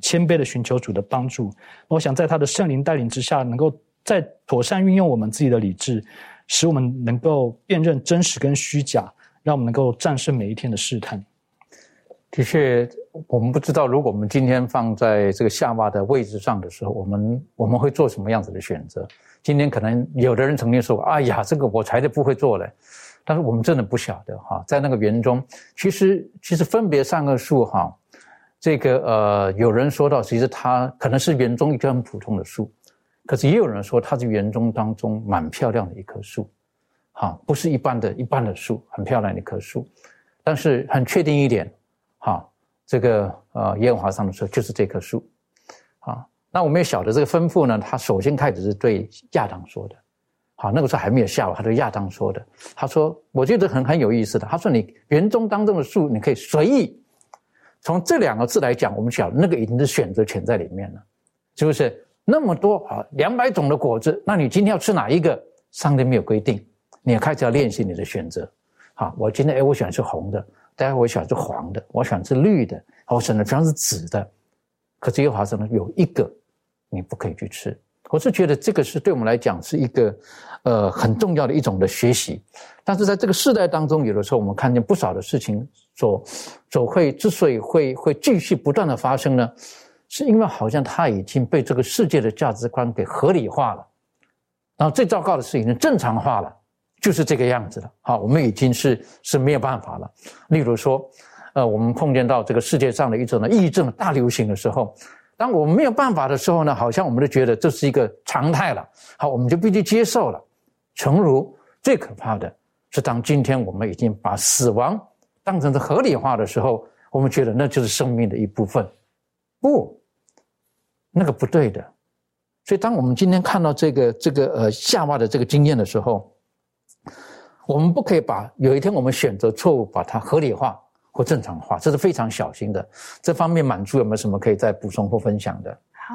谦卑的寻求主的帮助。我想在他的圣灵带领之下，能够在妥善运用我们自己的理智，使我们能够辨认真实跟虚假，让我们能够战胜每一天的试探。的确，我们不知道，如果我们今天放在这个下巴的位置上的时候，我们我们会做什么样子的选择？今天可能有的人曾经说：“哎呀，这个我才不会做嘞。”但是我们真的不晓得哈，在那个园中，其实其实分别三个树哈，这个呃，有人说到，其实它可能是园中一棵很普通的树，可是也有人说它是园中当中蛮漂亮的一棵树，哈，不是一般的一般的树，很漂亮的一棵树，但是很确定一点。哈，这个呃，耶和华上的时候就是这棵树，啊，那我们也晓得这个吩咐呢，他首先开始是对亚当说的，好，那个时候还没有下午，他对亚当说的，他说，我觉得很很有意思的，他说你园中当中的树，你可以随意，从这两个字来讲，我们晓得那个已经是选择权在里面了，是不是？那么多啊，两百种的果子，那你今天要吃哪一个？上帝没有规定，你开始要练习你的选择，好，我今天哎，我喜欢吃红的。待会我喜欢吃黄的，我喜欢吃绿的，我选的全是紫的。可这些华生呢，有一个你不可以去吃。我是觉得这个是对我们来讲是一个呃很重要的一种的学习。但是在这个世代当中，有的时候我们看见不少的事情所所会之所以会会继续不断的发生呢，是因为好像它已经被这个世界的价值观给合理化了，然后最糟糕的是已经正常化了。就是这个样子的，好，我们已经是是没有办法了。例如说，呃，我们碰见到这个世界上的一种呢抑郁症大流行的时候，当我们没有办法的时候呢，好像我们都觉得这是一个常态了，好，我们就必须接受了。诚如最可怕的是，当今天我们已经把死亡当成是合理化的时候，我们觉得那就是生命的一部分，不，那个不对的。所以，当我们今天看到这个这个呃夏娃的这个经验的时候，我们不可以把有一天我们选择错误，把它合理化或正常化，这是非常小心的。这方面满足有没有什么可以再补充或分享的？好，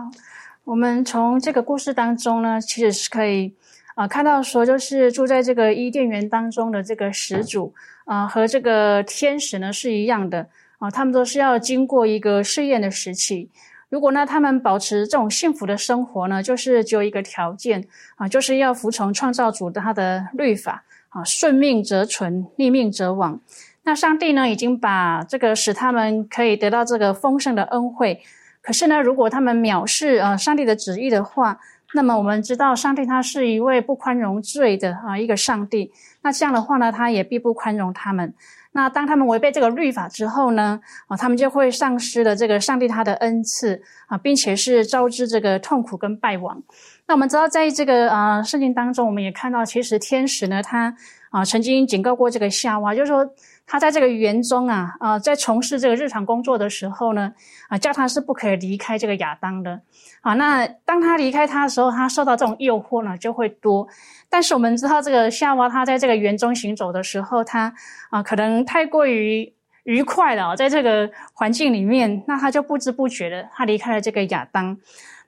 我们从这个故事当中呢，其实是可以啊看到说，就是住在这个伊甸园当中的这个始祖啊，和这个天使呢是一样的啊，他们都是要经过一个试验的时期。如果呢他们保持这种幸福的生活呢，就是只有一个条件啊，就是要服从创造主的他的律法。啊，顺命则存，逆命则亡。那上帝呢，已经把这个使他们可以得到这个丰盛的恩惠。可是呢，如果他们藐视啊上帝的旨意的话，那么我们知道，上帝他是一位不宽容罪的啊一个上帝。那这样的话呢，他也必不宽容他们。那当他们违背这个律法之后呢，啊，他们就会丧失了这个上帝他的恩赐啊，并且是招致这个痛苦跟败亡。那我们知道，在这个啊圣经当中，我们也看到，其实天使呢，他啊曾经警告过这个夏娃，就是说，他在这个园中啊，啊，在从事这个日常工作的时候呢，啊，叫他是不可以离开这个亚当的。啊，那当他离开他的时候，他受到这种诱惑呢就会多。但是我们知道，这个夏娃他在这个园中行走的时候，他啊，可能太过于愉快了，在这个环境里面，那他就不知不觉的他离开了这个亚当。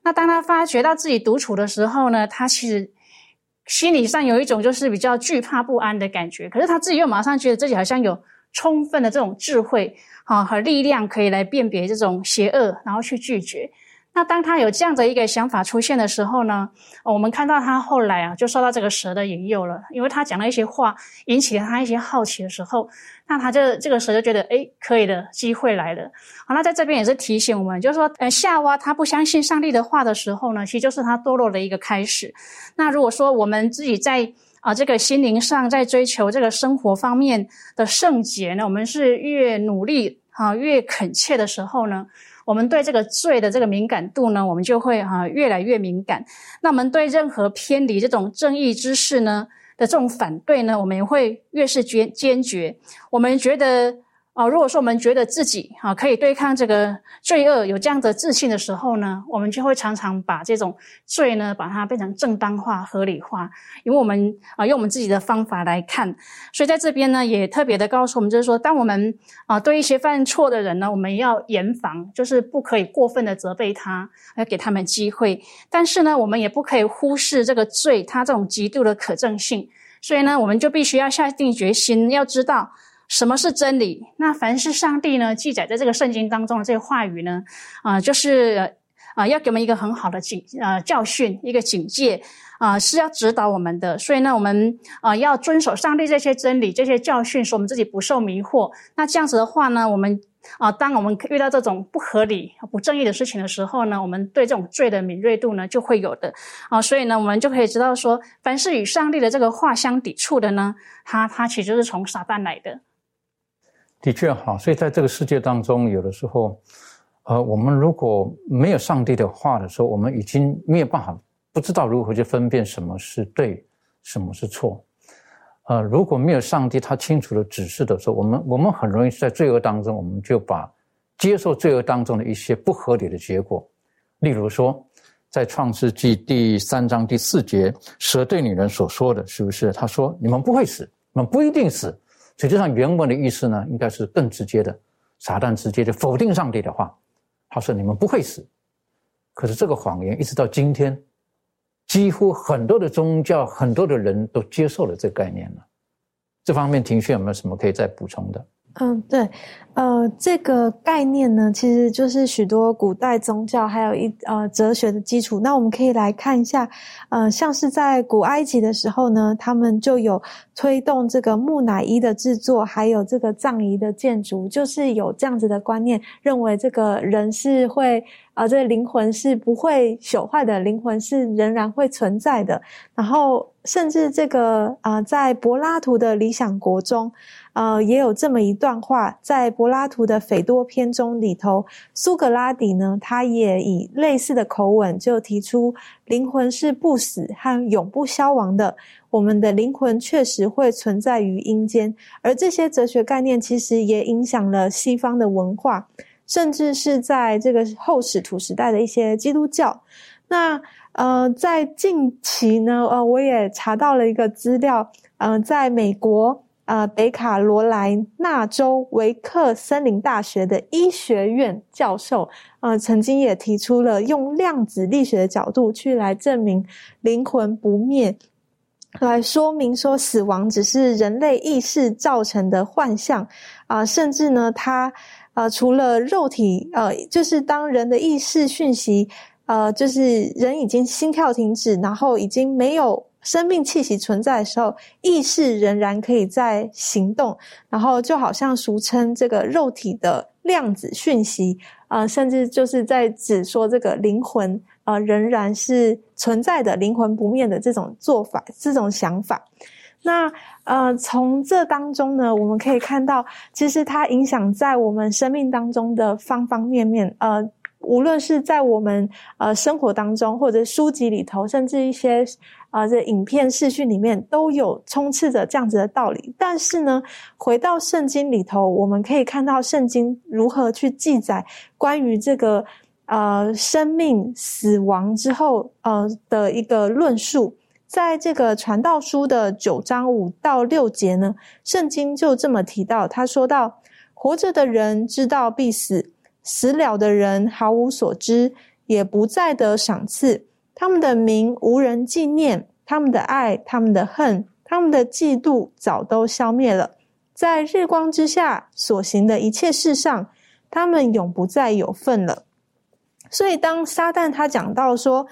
那当他发觉到自己独处的时候呢，他其实心理上有一种就是比较惧怕不安的感觉。可是他自己又马上觉得自己好像有充分的这种智慧啊和力量，可以来辨别这种邪恶，然后去拒绝。那当他有这样的一个想法出现的时候呢，我们看到他后来啊，就受到这个蛇的引诱了，因为他讲了一些话，引起了他一些好奇的时候，那他就这个蛇就觉得，哎，可以的机会来了。好，那在这边也是提醒我们，就是说，呃，夏娃他不相信上帝的话的时候呢，其实就是他堕落的一个开始。那如果说我们自己在啊这个心灵上在追求这个生活方面的圣洁呢，我们是越努力啊越恳切的时候呢。我们对这个罪的这个敏感度呢，我们就会啊越来越敏感。那我们对任何偏离这种正义之事呢的这种反对呢，我们也会越是坚坚决。我们觉得。啊，如果说我们觉得自己啊可以对抗这个罪恶，有这样的自信的时候呢，我们就会常常把这种罪呢，把它变成正当化、合理化，因为我们啊用我们自己的方法来看。所以在这边呢，也特别的告诉我们，就是说，当我们啊对一些犯错的人呢，我们要严防，就是不可以过分的责备他，要给他们机会。但是呢，我们也不可以忽视这个罪它这种极度的可证性。所以呢，我们就必须要下定决心，要知道。什么是真理？那凡是上帝呢记载在这个圣经当中的这些话语呢，啊，就是啊，要给我们一个很好的警呃教训，一个警戒啊，是要指导我们的。所以呢，我们啊要遵守上帝这些真理、这些教训，使我们自己不受迷惑。那这样子的话呢，我们啊，当我们遇到这种不合理、不正义的事情的时候呢，我们对这种罪的敏锐度呢就会有的啊。所以呢，我们就可以知道说，凡是与上帝的这个话相抵触的呢，它它其实是从撒旦来的。的确好，所以在这个世界当中，有的时候，呃，我们如果没有上帝的话的时候，我们已经没有办法，不知道如何去分辨什么是对，什么是错。呃，如果没有上帝他清楚的指示的时候，我们我们很容易在罪恶当中，我们就把接受罪恶当中的一些不合理的结果。例如说，在创世纪第三章第四节，蛇对女人所说的是不是？他说：“你们不会死，你们不一定死。”实际上，原文的意思呢，应该是更直接的。撒旦直接就否定上帝的话，他说：“你们不会死。”可是这个谎言一直到今天，几乎很多的宗教、很多的人都接受了这个概念了。这方面，庭轩有没有什么可以再补充的？嗯，对，呃，这个概念呢，其实就是许多古代宗教还有一呃哲学的基础。那我们可以来看一下，呃，像是在古埃及的时候呢，他们就有推动这个木乃伊的制作，还有这个葬仪的建筑，就是有这样子的观念，认为这个人是会。啊，这个灵魂是不会朽坏的，灵魂是仍然会存在的。然后，甚至这个啊，在柏拉图的《理想国》中，呃，也有这么一段话，在柏拉图的《斐多篇》中里头，苏格拉底呢，他也以类似的口吻就提出，灵魂是不死和永不消亡的。我们的灵魂确实会存在于阴间，而这些哲学概念其实也影响了西方的文化。甚至是在这个后使徒时代的一些基督教，那呃，在近期呢，呃，我也查到了一个资料，呃，在美国呃北卡罗来纳州维克森林大学的医学院教授，呃，曾经也提出了用量子力学的角度去来证明灵魂不灭，来说明说死亡只是人类意识造成的幻象啊，甚至呢，他。呃，除了肉体，呃，就是当人的意识讯息，呃，就是人已经心跳停止，然后已经没有生命气息存在的时候，意识仍然可以在行动，然后就好像俗称这个肉体的量子讯息，呃，甚至就是在指说这个灵魂，呃，仍然是存在的，灵魂不灭的这种做法，这种想法。那呃，从这当中呢，我们可以看到，其实它影响在我们生命当中的方方面面。呃，无论是在我们呃生活当中，或者书籍里头，甚至一些啊这影片视讯里面，都有充斥着这样子的道理。但是呢，回到圣经里头，我们可以看到圣经如何去记载关于这个呃生命死亡之后呃的一个论述。在这个传道书的九章五到六节呢，圣经就这么提到，他说到：活着的人知道必死。死了的人毫无所知，也不再得赏赐。他们的名无人纪念，他们的爱、他们的恨、他们的嫉妒，早都消灭了。在日光之下所行的一切事上，他们永不再有份了。所以，当撒旦他讲到说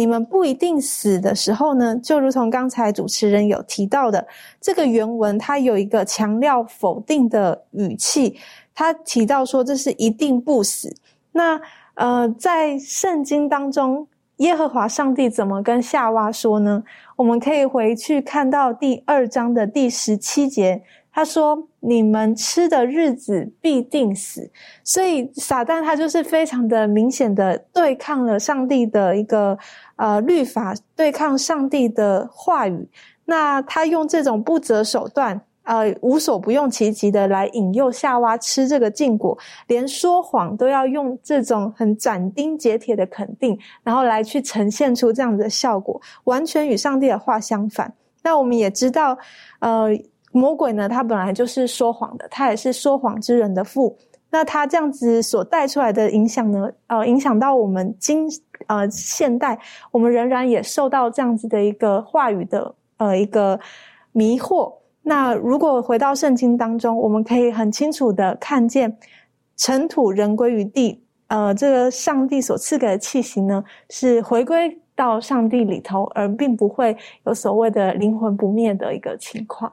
你们不一定死的时候呢，就如同刚才主持人有提到的，这个原文它有一个强调否定的语气。他提到说，这是一定不死。那呃，在圣经当中，耶和华上帝怎么跟夏娃说呢？我们可以回去看到第二章的第十七节，他说：“你们吃的日子必定死。”所以撒旦他就是非常的明显的对抗了上帝的一个呃律法，对抗上帝的话语。那他用这种不择手段。呃，无所不用其极的来引诱夏娃吃这个禁果，连说谎都要用这种很斩钉截铁的肯定，然后来去呈现出这样子的效果，完全与上帝的话相反。那我们也知道，呃，魔鬼呢，他本来就是说谎的，他也是说谎之人的父。那他这样子所带出来的影响呢，呃，影响到我们今呃现代，我们仍然也受到这样子的一个话语的呃一个迷惑。那如果回到圣经当中，我们可以很清楚的看见，尘土人归于地，呃，这个上帝所赐给的气息呢，是回归到上帝里头，而并不会有所谓的灵魂不灭的一个情况。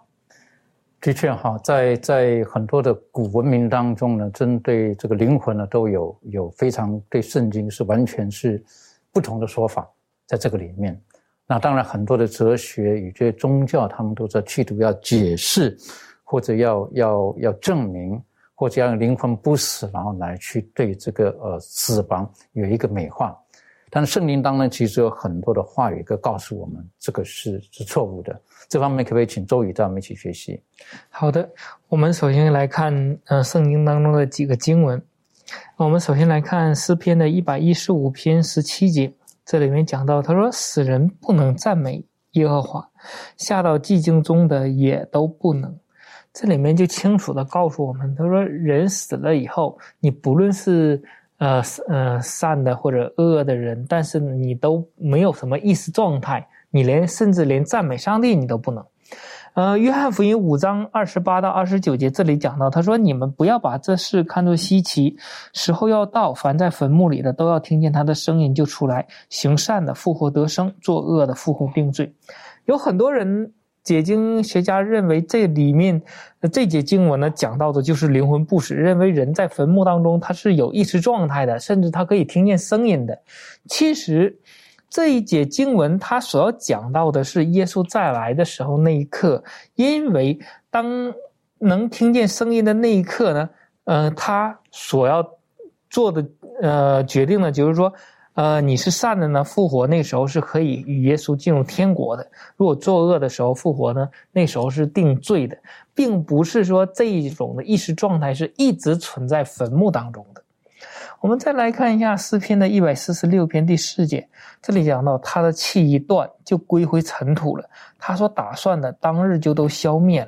的确哈，在在很多的古文明当中呢，针对这个灵魂呢，都有有非常对圣经是完全是不同的说法，在这个里面。那当然，很多的哲学与这些宗教，他们都在企图要解释，或者要要要证明，或者让灵魂不死，然后来去对这个呃死亡有一个美化。但圣经当中其实有很多的话语，可告诉我们这个是是错误的。这方面可不可以请周宇带我们一起学习？好的，我们首先来看呃圣经当中的几个经文。我们首先来看诗篇的一百一十五篇十七节。这里面讲到，他说：“死人不能赞美耶和华，下到寂静中的也都不能。”这里面就清楚的告诉我们，他说：“人死了以后，你不论是呃呃善的或者恶的人，但是你都没有什么意识状态，你连甚至连赞美上帝你都不能。”呃，约翰福音五章二十八到二十九节，这里讲到，他说：“你们不要把这事看作稀奇，时候要到，凡在坟墓里的都要听见他的声音，就出来行善的复活得生，作恶的复活定罪。”有很多人解经学家认为，这里面这节经文呢讲到的就是灵魂不死，认为人在坟墓当中他是有意识状态的，甚至他可以听见声音的。其实。这一节经文，它所要讲到的是耶稣再来的时候那一刻，因为当能听见声音的那一刻呢，呃，他所要做的呃决定呢，就是说，呃，你是善的呢，复活那时候是可以与耶稣进入天国的；如果作恶的时候复活呢，那时候是定罪的，并不是说这一种的意识状态是一直存在坟墓当中的。我们再来看一下诗篇的一百四十六篇第四节，这里讲到他的气一断就归回尘土了，他所打算的当日就都消灭了。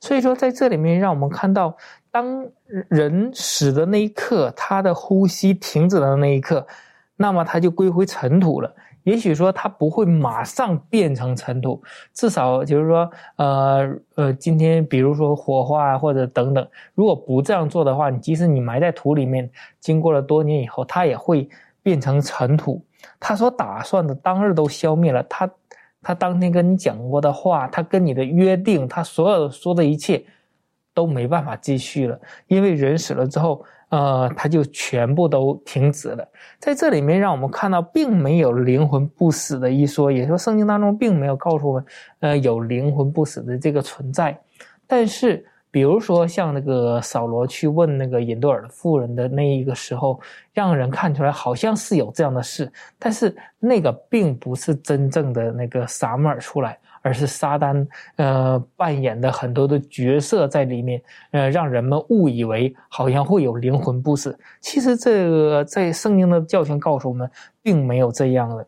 所以说，在这里面让我们看到，当人死的那一刻，他的呼吸停止的那一刻，那么他就归回尘土了。也许说它不会马上变成尘土，至少就是说，呃呃，今天比如说火化或者等等，如果不这样做的话，你即使你埋在土里面，经过了多年以后，它也会变成尘土。他所打算的当日都消灭了，他他当天跟你讲过的话，他跟你的约定，他所有说的一切都没办法继续了，因为人死了之后。呃，它就全部都停止了。在这里面，让我们看到，并没有灵魂不死的一说，也说圣经当中并没有告诉我们，呃，有灵魂不死的这个存在。但是比如说像那个扫罗去问那个引多尔妇人的那一个时候，让人看出来好像是有这样的事，但是那个并不是真正的那个撒母耳出来，而是撒旦呃扮演的很多的角色在里面，呃，让人们误以为好像会有灵魂不死。其实这个在圣经的教训告诉我们，并没有这样的。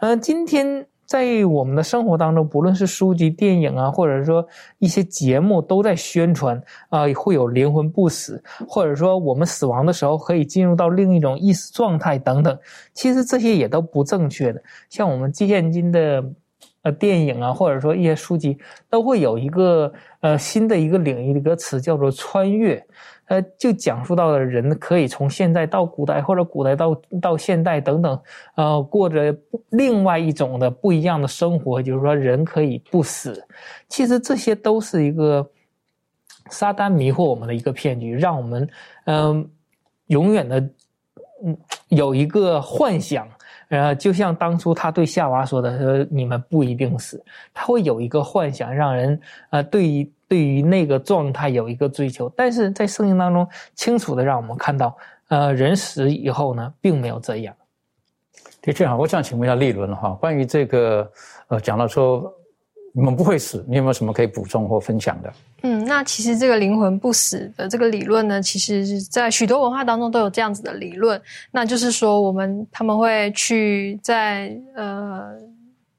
呃，今天。在我们的生活当中，不论是书籍、电影啊，或者说一些节目，都在宣传啊，会有灵魂不死，或者说我们死亡的时候可以进入到另一种意识状态等等。其实这些也都不正确的。像我们现今的呃电影啊，或者说一些书籍，都会有一个呃新的一个领域的一个词叫做穿越。呃，就讲述到了人可以从现在到古代，或者古代到到现代等等，呃，过着另外一种的不一样的生活。就是说，人可以不死。其实这些都是一个撒旦迷惑我们的一个骗局，让我们嗯永远的嗯有一个幻想。呃，就像当初他对夏娃说的：“说你们不一定死。”他会有一个幻想，让人呃对于。对于那个状态有一个追求，但是在圣经当中清楚的让我们看到，呃，人死以后呢，并没有这样。的确好，我想请问一下立伦哈，关于这个，呃，讲到说你们不会死，你有没有什么可以补充或分享的？嗯，那其实这个灵魂不死的这个理论呢，其实在许多文化当中都有这样子的理论，那就是说我们他们会去在呃。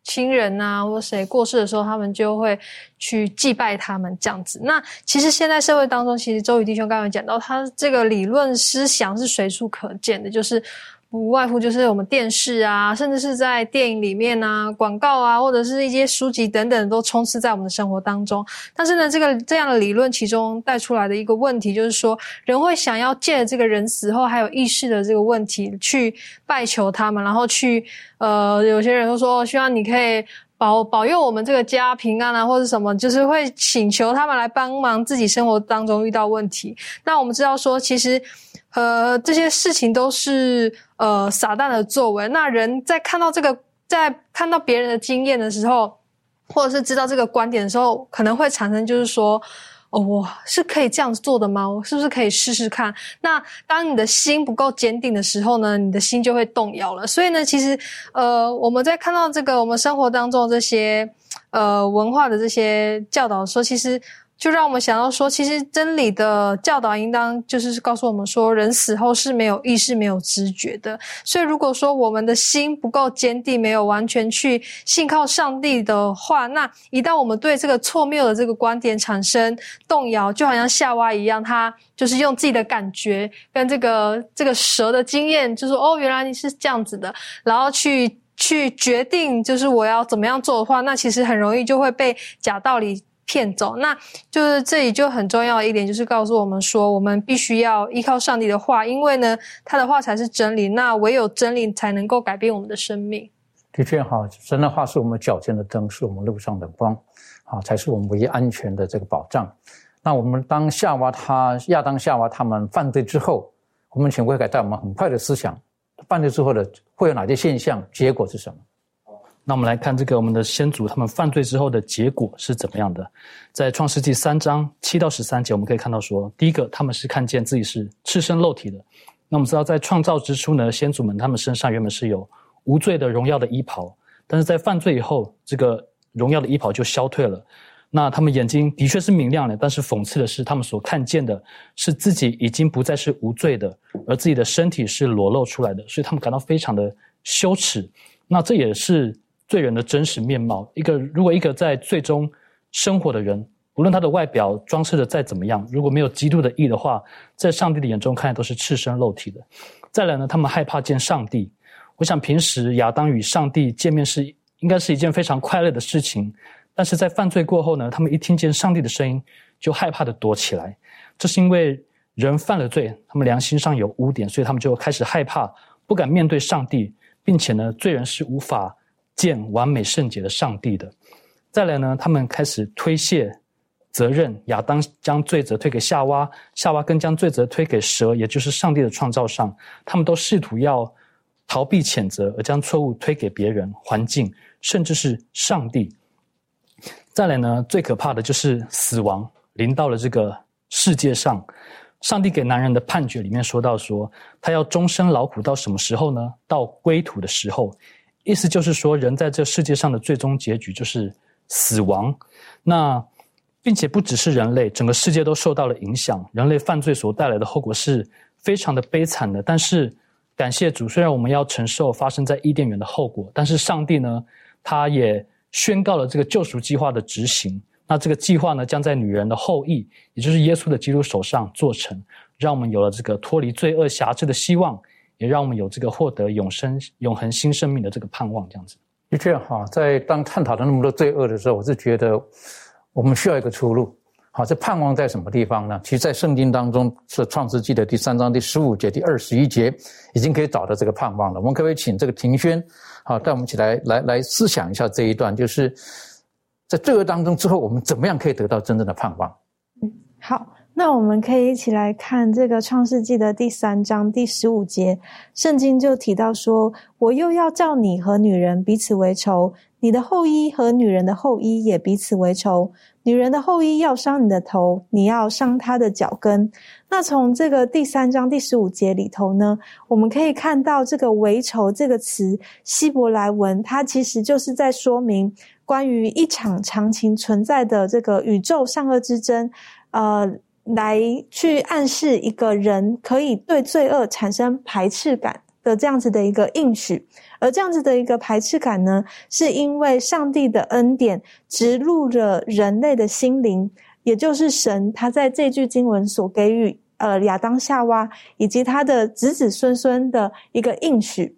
亲人啊，或谁过世的时候，他们就会去祭拜他们这样子。那其实现在社会当中，其实周宇弟兄刚刚讲到，他这个理论思想是随处可见的，就是。不外乎就是我们电视啊，甚至是在电影里面啊，广告啊，或者是一些书籍等等，都充斥在我们的生活当中。但是呢，这个这样的理论其中带出来的一个问题，就是说人会想要借这个人死后还有意识的这个问题去拜求他们，然后去呃，有些人都说希望你可以保保佑我们这个家平安啊，或者什么，就是会请求他们来帮忙自己生活当中遇到问题。那我们知道说，其实。呃，这些事情都是呃撒旦的作为。那人在看到这个，在看到别人的经验的时候，或者是知道这个观点的时候，可能会产生就是说，哦，我是可以这样子做的吗？我是不是可以试试看？那当你的心不够坚定的时候呢，你的心就会动摇了。所以呢，其实呃，我们在看到这个我们生活当中这些呃文化的这些教导说，其实。就让我们想到说，其实真理的教导应当就是告诉我们说，人死后是没有意识、没有知觉的。所以，如果说我们的心不够坚定，没有完全去信靠上帝的话，那一旦我们对这个错谬的这个观点产生动摇，就好像夏娃一样，他就是用自己的感觉跟这个这个蛇的经验，就说哦，原来你是这样子的，然后去去决定就是我要怎么样做的话，那其实很容易就会被假道理。骗走，那就是这里就很重要的一点，就是告诉我们说，我们必须要依靠上帝的话，因为呢，他的话才是真理。那唯有真理才能够改变我们的生命。的确，哈，神的话是我们脚前的灯，是我们路上的光，啊，才是我们唯一安全的这个保障。那我们当夏娃他亚当夏娃他们犯罪之后，我们请会改带我们很快的思想，犯罪之后的会有哪些现象？结果是什么？那我们来看这个我们的先祖他们犯罪之后的结果是怎么样的？在创世纪三章七到十三节，我们可以看到说，第一个他们是看见自己是赤身露体的。那我们知道，在创造之初呢，先祖们他们身上原本是有无罪的荣耀的衣袍，但是在犯罪以后，这个荣耀的衣袍就消退了。那他们眼睛的确是明亮的，但是讽刺的是，他们所看见的是自己已经不再是无罪的，而自己的身体是裸露出来的，所以他们感到非常的羞耻。那这也是。罪人的真实面貌，一个如果一个在最终生活的人，无论他的外表装饰的再怎么样，如果没有极度的义的话，在上帝的眼中看来都是赤身露体的。再来呢，他们害怕见上帝。我想平时亚当与上帝见面是应该是一件非常快乐的事情，但是在犯罪过后呢，他们一听见上帝的声音就害怕的躲起来。这是因为人犯了罪，他们良心上有污点，所以他们就开始害怕，不敢面对上帝，并且呢，罪人是无法。见完美圣洁的上帝的，再来呢？他们开始推卸责任，亚当将罪责推给夏娃，夏娃更将罪责推给蛇，也就是上帝的创造上。他们都试图要逃避谴责，而将错误推给别人、环境，甚至是上帝。再来呢？最可怕的就是死亡临到了这个世界上，上帝给男人的判决里面说到说，他要终身劳苦到什么时候呢？到归土的时候，意思就是说，人在这世界上的最终结局就是死亡。那并且不只是人类，整个世界都受到了影响。人类犯罪所带来的后果是非常的悲惨的。但是感谢主，虽然我们要承受发生在伊甸园的后果，但是上帝呢，他也宣告了这个救赎计划的执行。那这个计划呢，将在女人的后裔，也就是耶稣的基督手上做成，让我们有了这个脱离罪恶辖制的希望，也让我们有这个获得永生、永恒新生命的这个盼望。这样子，的确哈，在当探讨了那么多罪恶的时候，我是觉得。我们需要一个出路，好，这盼望在什么地方呢？其实，在圣经当中是创世纪的第三章第十五节、第二十一节，已经可以找到这个盼望了。我们可不可以请这个庭轩，好，带我们一起来来来思想一下这一段，就是在罪恶当中之后，我们怎么样可以得到真正的盼望？嗯，好。那我们可以一起来看这个创世纪的第三章第十五节，圣经就提到说：“我又要叫你和女人彼此为仇，你的后裔和女人的后裔也彼此为仇。女人的后裔要伤你的头，你要伤她的脚跟。”那从这个第三章第十五节里头呢，我们可以看到这个“为仇”这个词，希伯来文它其实就是在说明关于一场长情存在的这个宇宙善恶之争，呃。来去暗示一个人可以对罪恶产生排斥感的这样子的一个应许，而这样子的一个排斥感呢，是因为上帝的恩典植入了人类的心灵，也就是神他在这句经文所给予呃亚当夏娃以及他的子子孙孙的一个应许，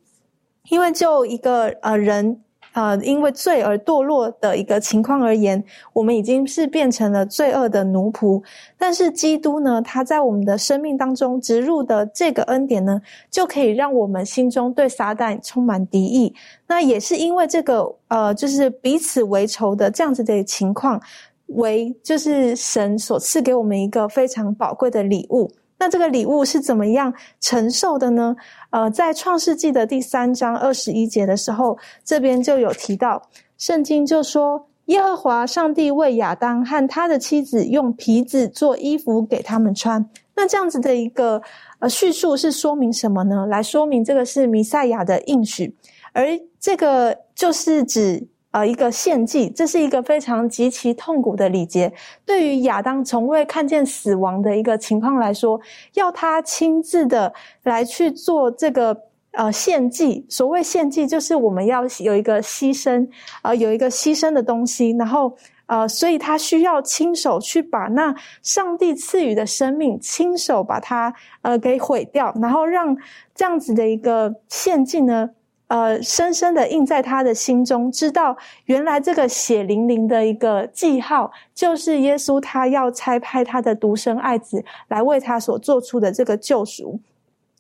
因为就一个呃人。呃，因为罪而堕落的一个情况而言，我们已经是变成了罪恶的奴仆。但是基督呢，他在我们的生命当中植入的这个恩典呢，就可以让我们心中对撒旦充满敌意。那也是因为这个呃，就是彼此为仇的这样子的情况，为就是神所赐给我们一个非常宝贵的礼物。那这个礼物是怎么样承受的呢？呃，在创世纪的第三章二十一节的时候，这边就有提到，圣经就说，耶和华上帝为亚当和他的妻子用皮子做衣服给他们穿。那这样子的一个呃叙述是说明什么呢？来说明这个是弥赛亚的应许，而这个就是指。呃，一个献祭，这是一个非常极其痛苦的礼节。对于亚当从未看见死亡的一个情况来说，要他亲自的来去做这个呃献祭。所谓献祭，就是我们要有一个牺牲，呃，有一个牺牲的东西。然后呃，所以他需要亲手去把那上帝赐予的生命，亲手把它呃给毁掉，然后让这样子的一个献祭呢。呃，深深的印在他的心中，知道原来这个血淋淋的一个记号，就是耶稣他要拆派他的独生爱子来为他所做出的这个救赎。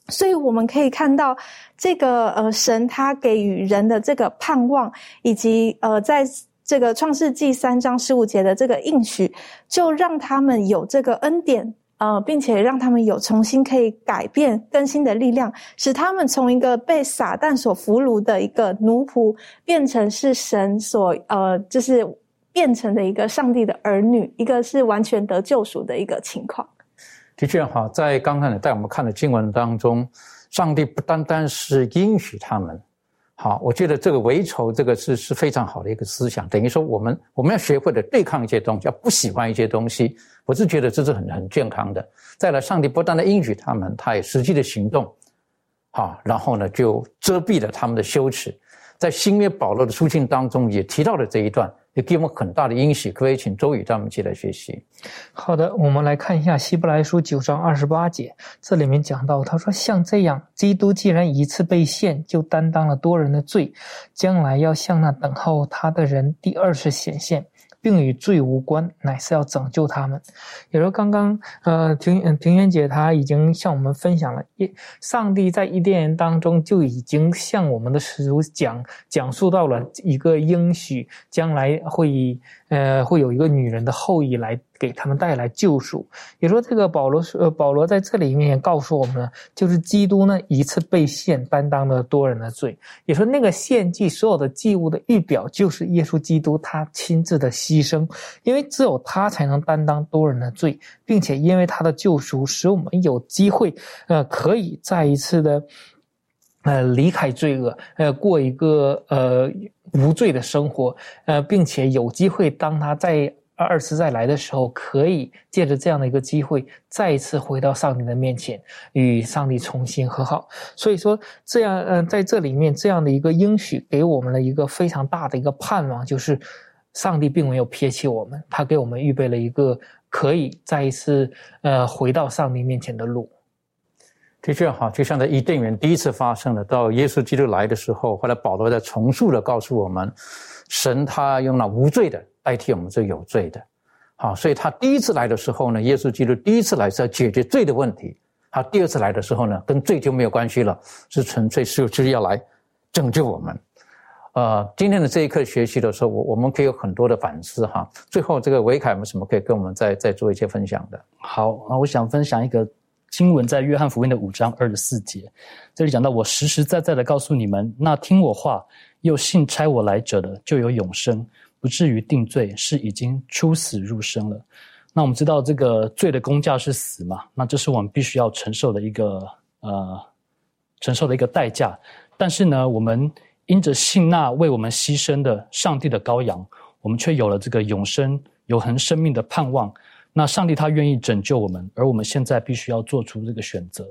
所以我们可以看到，这个呃神他给予人的这个盼望，以及呃在这个创世纪三章十五节的这个应许，就让他们有这个恩典。呃，并且让他们有重新可以改变更新的力量，使他们从一个被撒旦所俘虏的一个奴仆，变成是神所呃，就是变成的一个上帝的儿女，一个是完全得救赎的一个情况。的确哈，在刚才带我们看的经文当中，上帝不单单是允许他们。好，我觉得这个为仇这个是是非常好的一个思想，等于说我们我们要学会的对抗一些东西，要不喜欢一些东西，我是觉得这是很很健康的。再来，上帝不断的应许他们，他也实际的行动，好，然后呢就遮蔽了他们的羞耻。在新约保罗的书信当中也提到了这一段。也给我们很大的欣喜，可以请周宇他们一起来学习。好的，我们来看一下《希伯来书》九章二十八节，这里面讲到，他说：“像这样，基督既然一次被献，就担当了多人的罪，将来要向那等候他的人第二次显现。”并与罪无关，乃是要拯救他们。也是刚刚，呃，庭庭元姐她已经向我们分享了，一上帝在伊甸园当中就已经向我们的始祖讲讲述到了一个应许，将来会呃，会有一个女人的后裔来给他们带来救赎。也说这个保罗呃，保罗在这里面告诉我们呢，就是基督呢一次被献，担当了多人的罪。也说那个献祭所有的祭物的预表，就是耶稣基督他亲自的牺牲，因为只有他才能担当多人的罪，并且因为他的救赎，使我们有机会，呃，可以再一次的。呃，离开罪恶，呃，过一个呃无罪的生活，呃，并且有机会，当他在二次再来的时候，可以借着这样的一个机会，再一次回到上帝的面前，与上帝重新和好。所以说，这样，嗯，在这里面这样的一个应许，给我们了一个非常大的一个盼望，就是上帝并没有撇弃我们，他给我们预备了一个可以再一次呃回到上帝面前的路。的确哈，就像在伊甸园第一次发生了，到耶稣基督来的时候，后来保罗在重述的告诉我们，神他用了无罪的代替我们这有罪的，好，所以他第一次来的时候呢，耶稣基督第一次来是要解决罪的问题，他第二次来的时候呢，跟罪就没有关系了，是纯粹是就是要来拯救我们。呃，今天的这一课学习的时候，我我们可以有很多的反思哈。最后这个维凯有什么可以跟我们再再做一些分享的？好啊，我想分享一个。经文在约翰福音的五章二十四节，这里讲到：“我实实在在的告诉你们，那听我话又信差我来者的，就有永生，不至于定罪，是已经出死入生了。”那我们知道，这个罪的公价是死嘛？那这是我们必须要承受的一个呃，承受的一个代价。但是呢，我们因着信那为我们牺牲的上帝的羔羊，我们却有了这个永生、永恒生命的盼望。那上帝他愿意拯救我们，而我们现在必须要做出这个选择。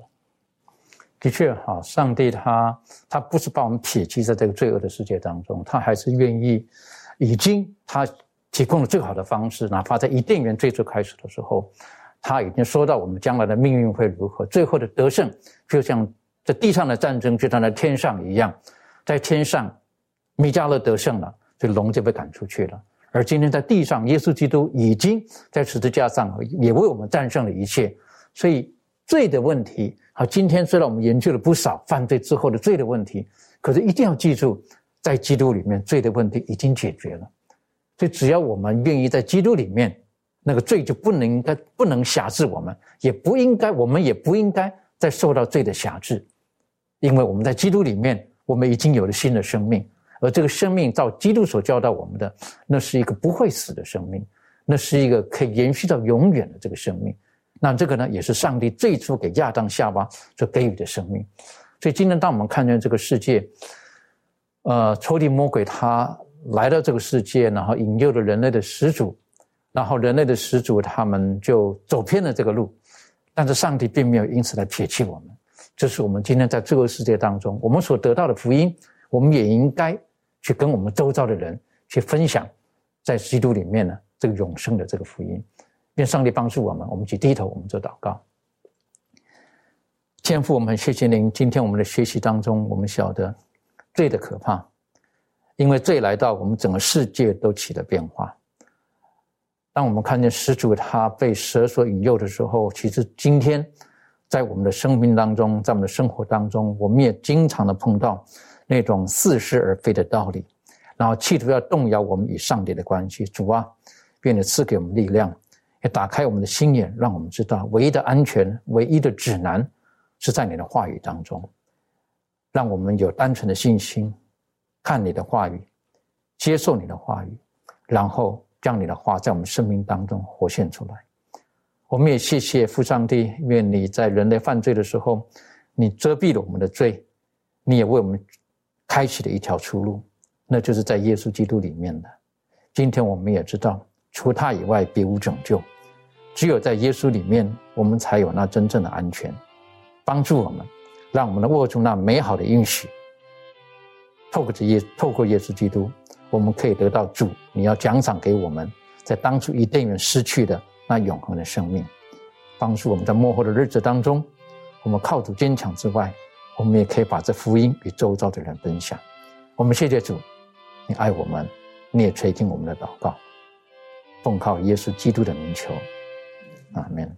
的确，哈，上帝他他不是把我们撇弃在这个罪恶的世界当中，他还是愿意，已经他提供了最好的方式，哪怕在伊甸园最初开始的时候，他已经说到我们将来的命运会如何，最后的得胜就像在地上的战争就像在天上一样，在天上米迦勒得胜了，这龙就被赶出去了。而今天在地上，耶稣基督已经在十字架上也为我们战胜了一切。所以罪的问题，好，今天虽然我们研究了不少犯罪之后的罪的问题，可是一定要记住，在基督里面，罪的问题已经解决了。所以只要我们愿意在基督里面，那个罪就不能应该不能辖制我们，也不应该，我们也不应该再受到罪的辖制，因为我们在基督里面，我们已经有了新的生命。而这个生命，照基督所教导我们的，那是一个不会死的生命，那是一个可以延续到永远的这个生命。那这个呢，也是上帝最初给亚当夏娃所给予的生命。所以今天，当我们看见这个世界，呃，仇敌魔鬼他来到这个世界，然后引诱了人类的始祖，然后人类的始祖他们就走偏了这个路，但是上帝并没有因此来撇弃我们。这是我们今天在这个世界当中，我们所得到的福音，我们也应该。去跟我们周遭的人去分享，在基督里面呢，这个永生的这个福音，愿上帝帮助我们。我们去低头，我们做祷告。天父，我们谢谢您。今天我们的学习当中，我们晓得罪的可怕，因为罪来到，我们整个世界都起了变化。当我们看见施主他被蛇所引诱的时候，其实今天在我们的生命当中，在我们的生活当中，我们也经常的碰到。那种似是而非的道理，然后企图要动摇我们与上帝的关系。主啊，愿你赐给我们力量，也打开我们的心眼，让我们知道唯一的安全、唯一的指南是在你的话语当中。让我们有单纯的信心，看你的话语，接受你的话语，然后将你的话在我们生命当中活现出来。我们也谢谢父上帝，愿你在人类犯罪的时候，你遮蔽了我们的罪，你也为我们。开启了一条出路，那就是在耶稣基督里面的。今天我们也知道，除他以外别无拯救，只有在耶稣里面，我们才有那真正的安全。帮助我们，让我们能握住那美好的应许。透过这耶，透过耶稣基督，我们可以得到主你要奖赏给我们在当初伊甸园失去的那永恒的生命。帮助我们在幕后的日子当中，我们靠主坚强之外。我们也可以把这福音与周遭的人分享。我们谢谢主，你爱我们，你也垂听我们的祷告。奉靠耶稣基督的名求，阿门。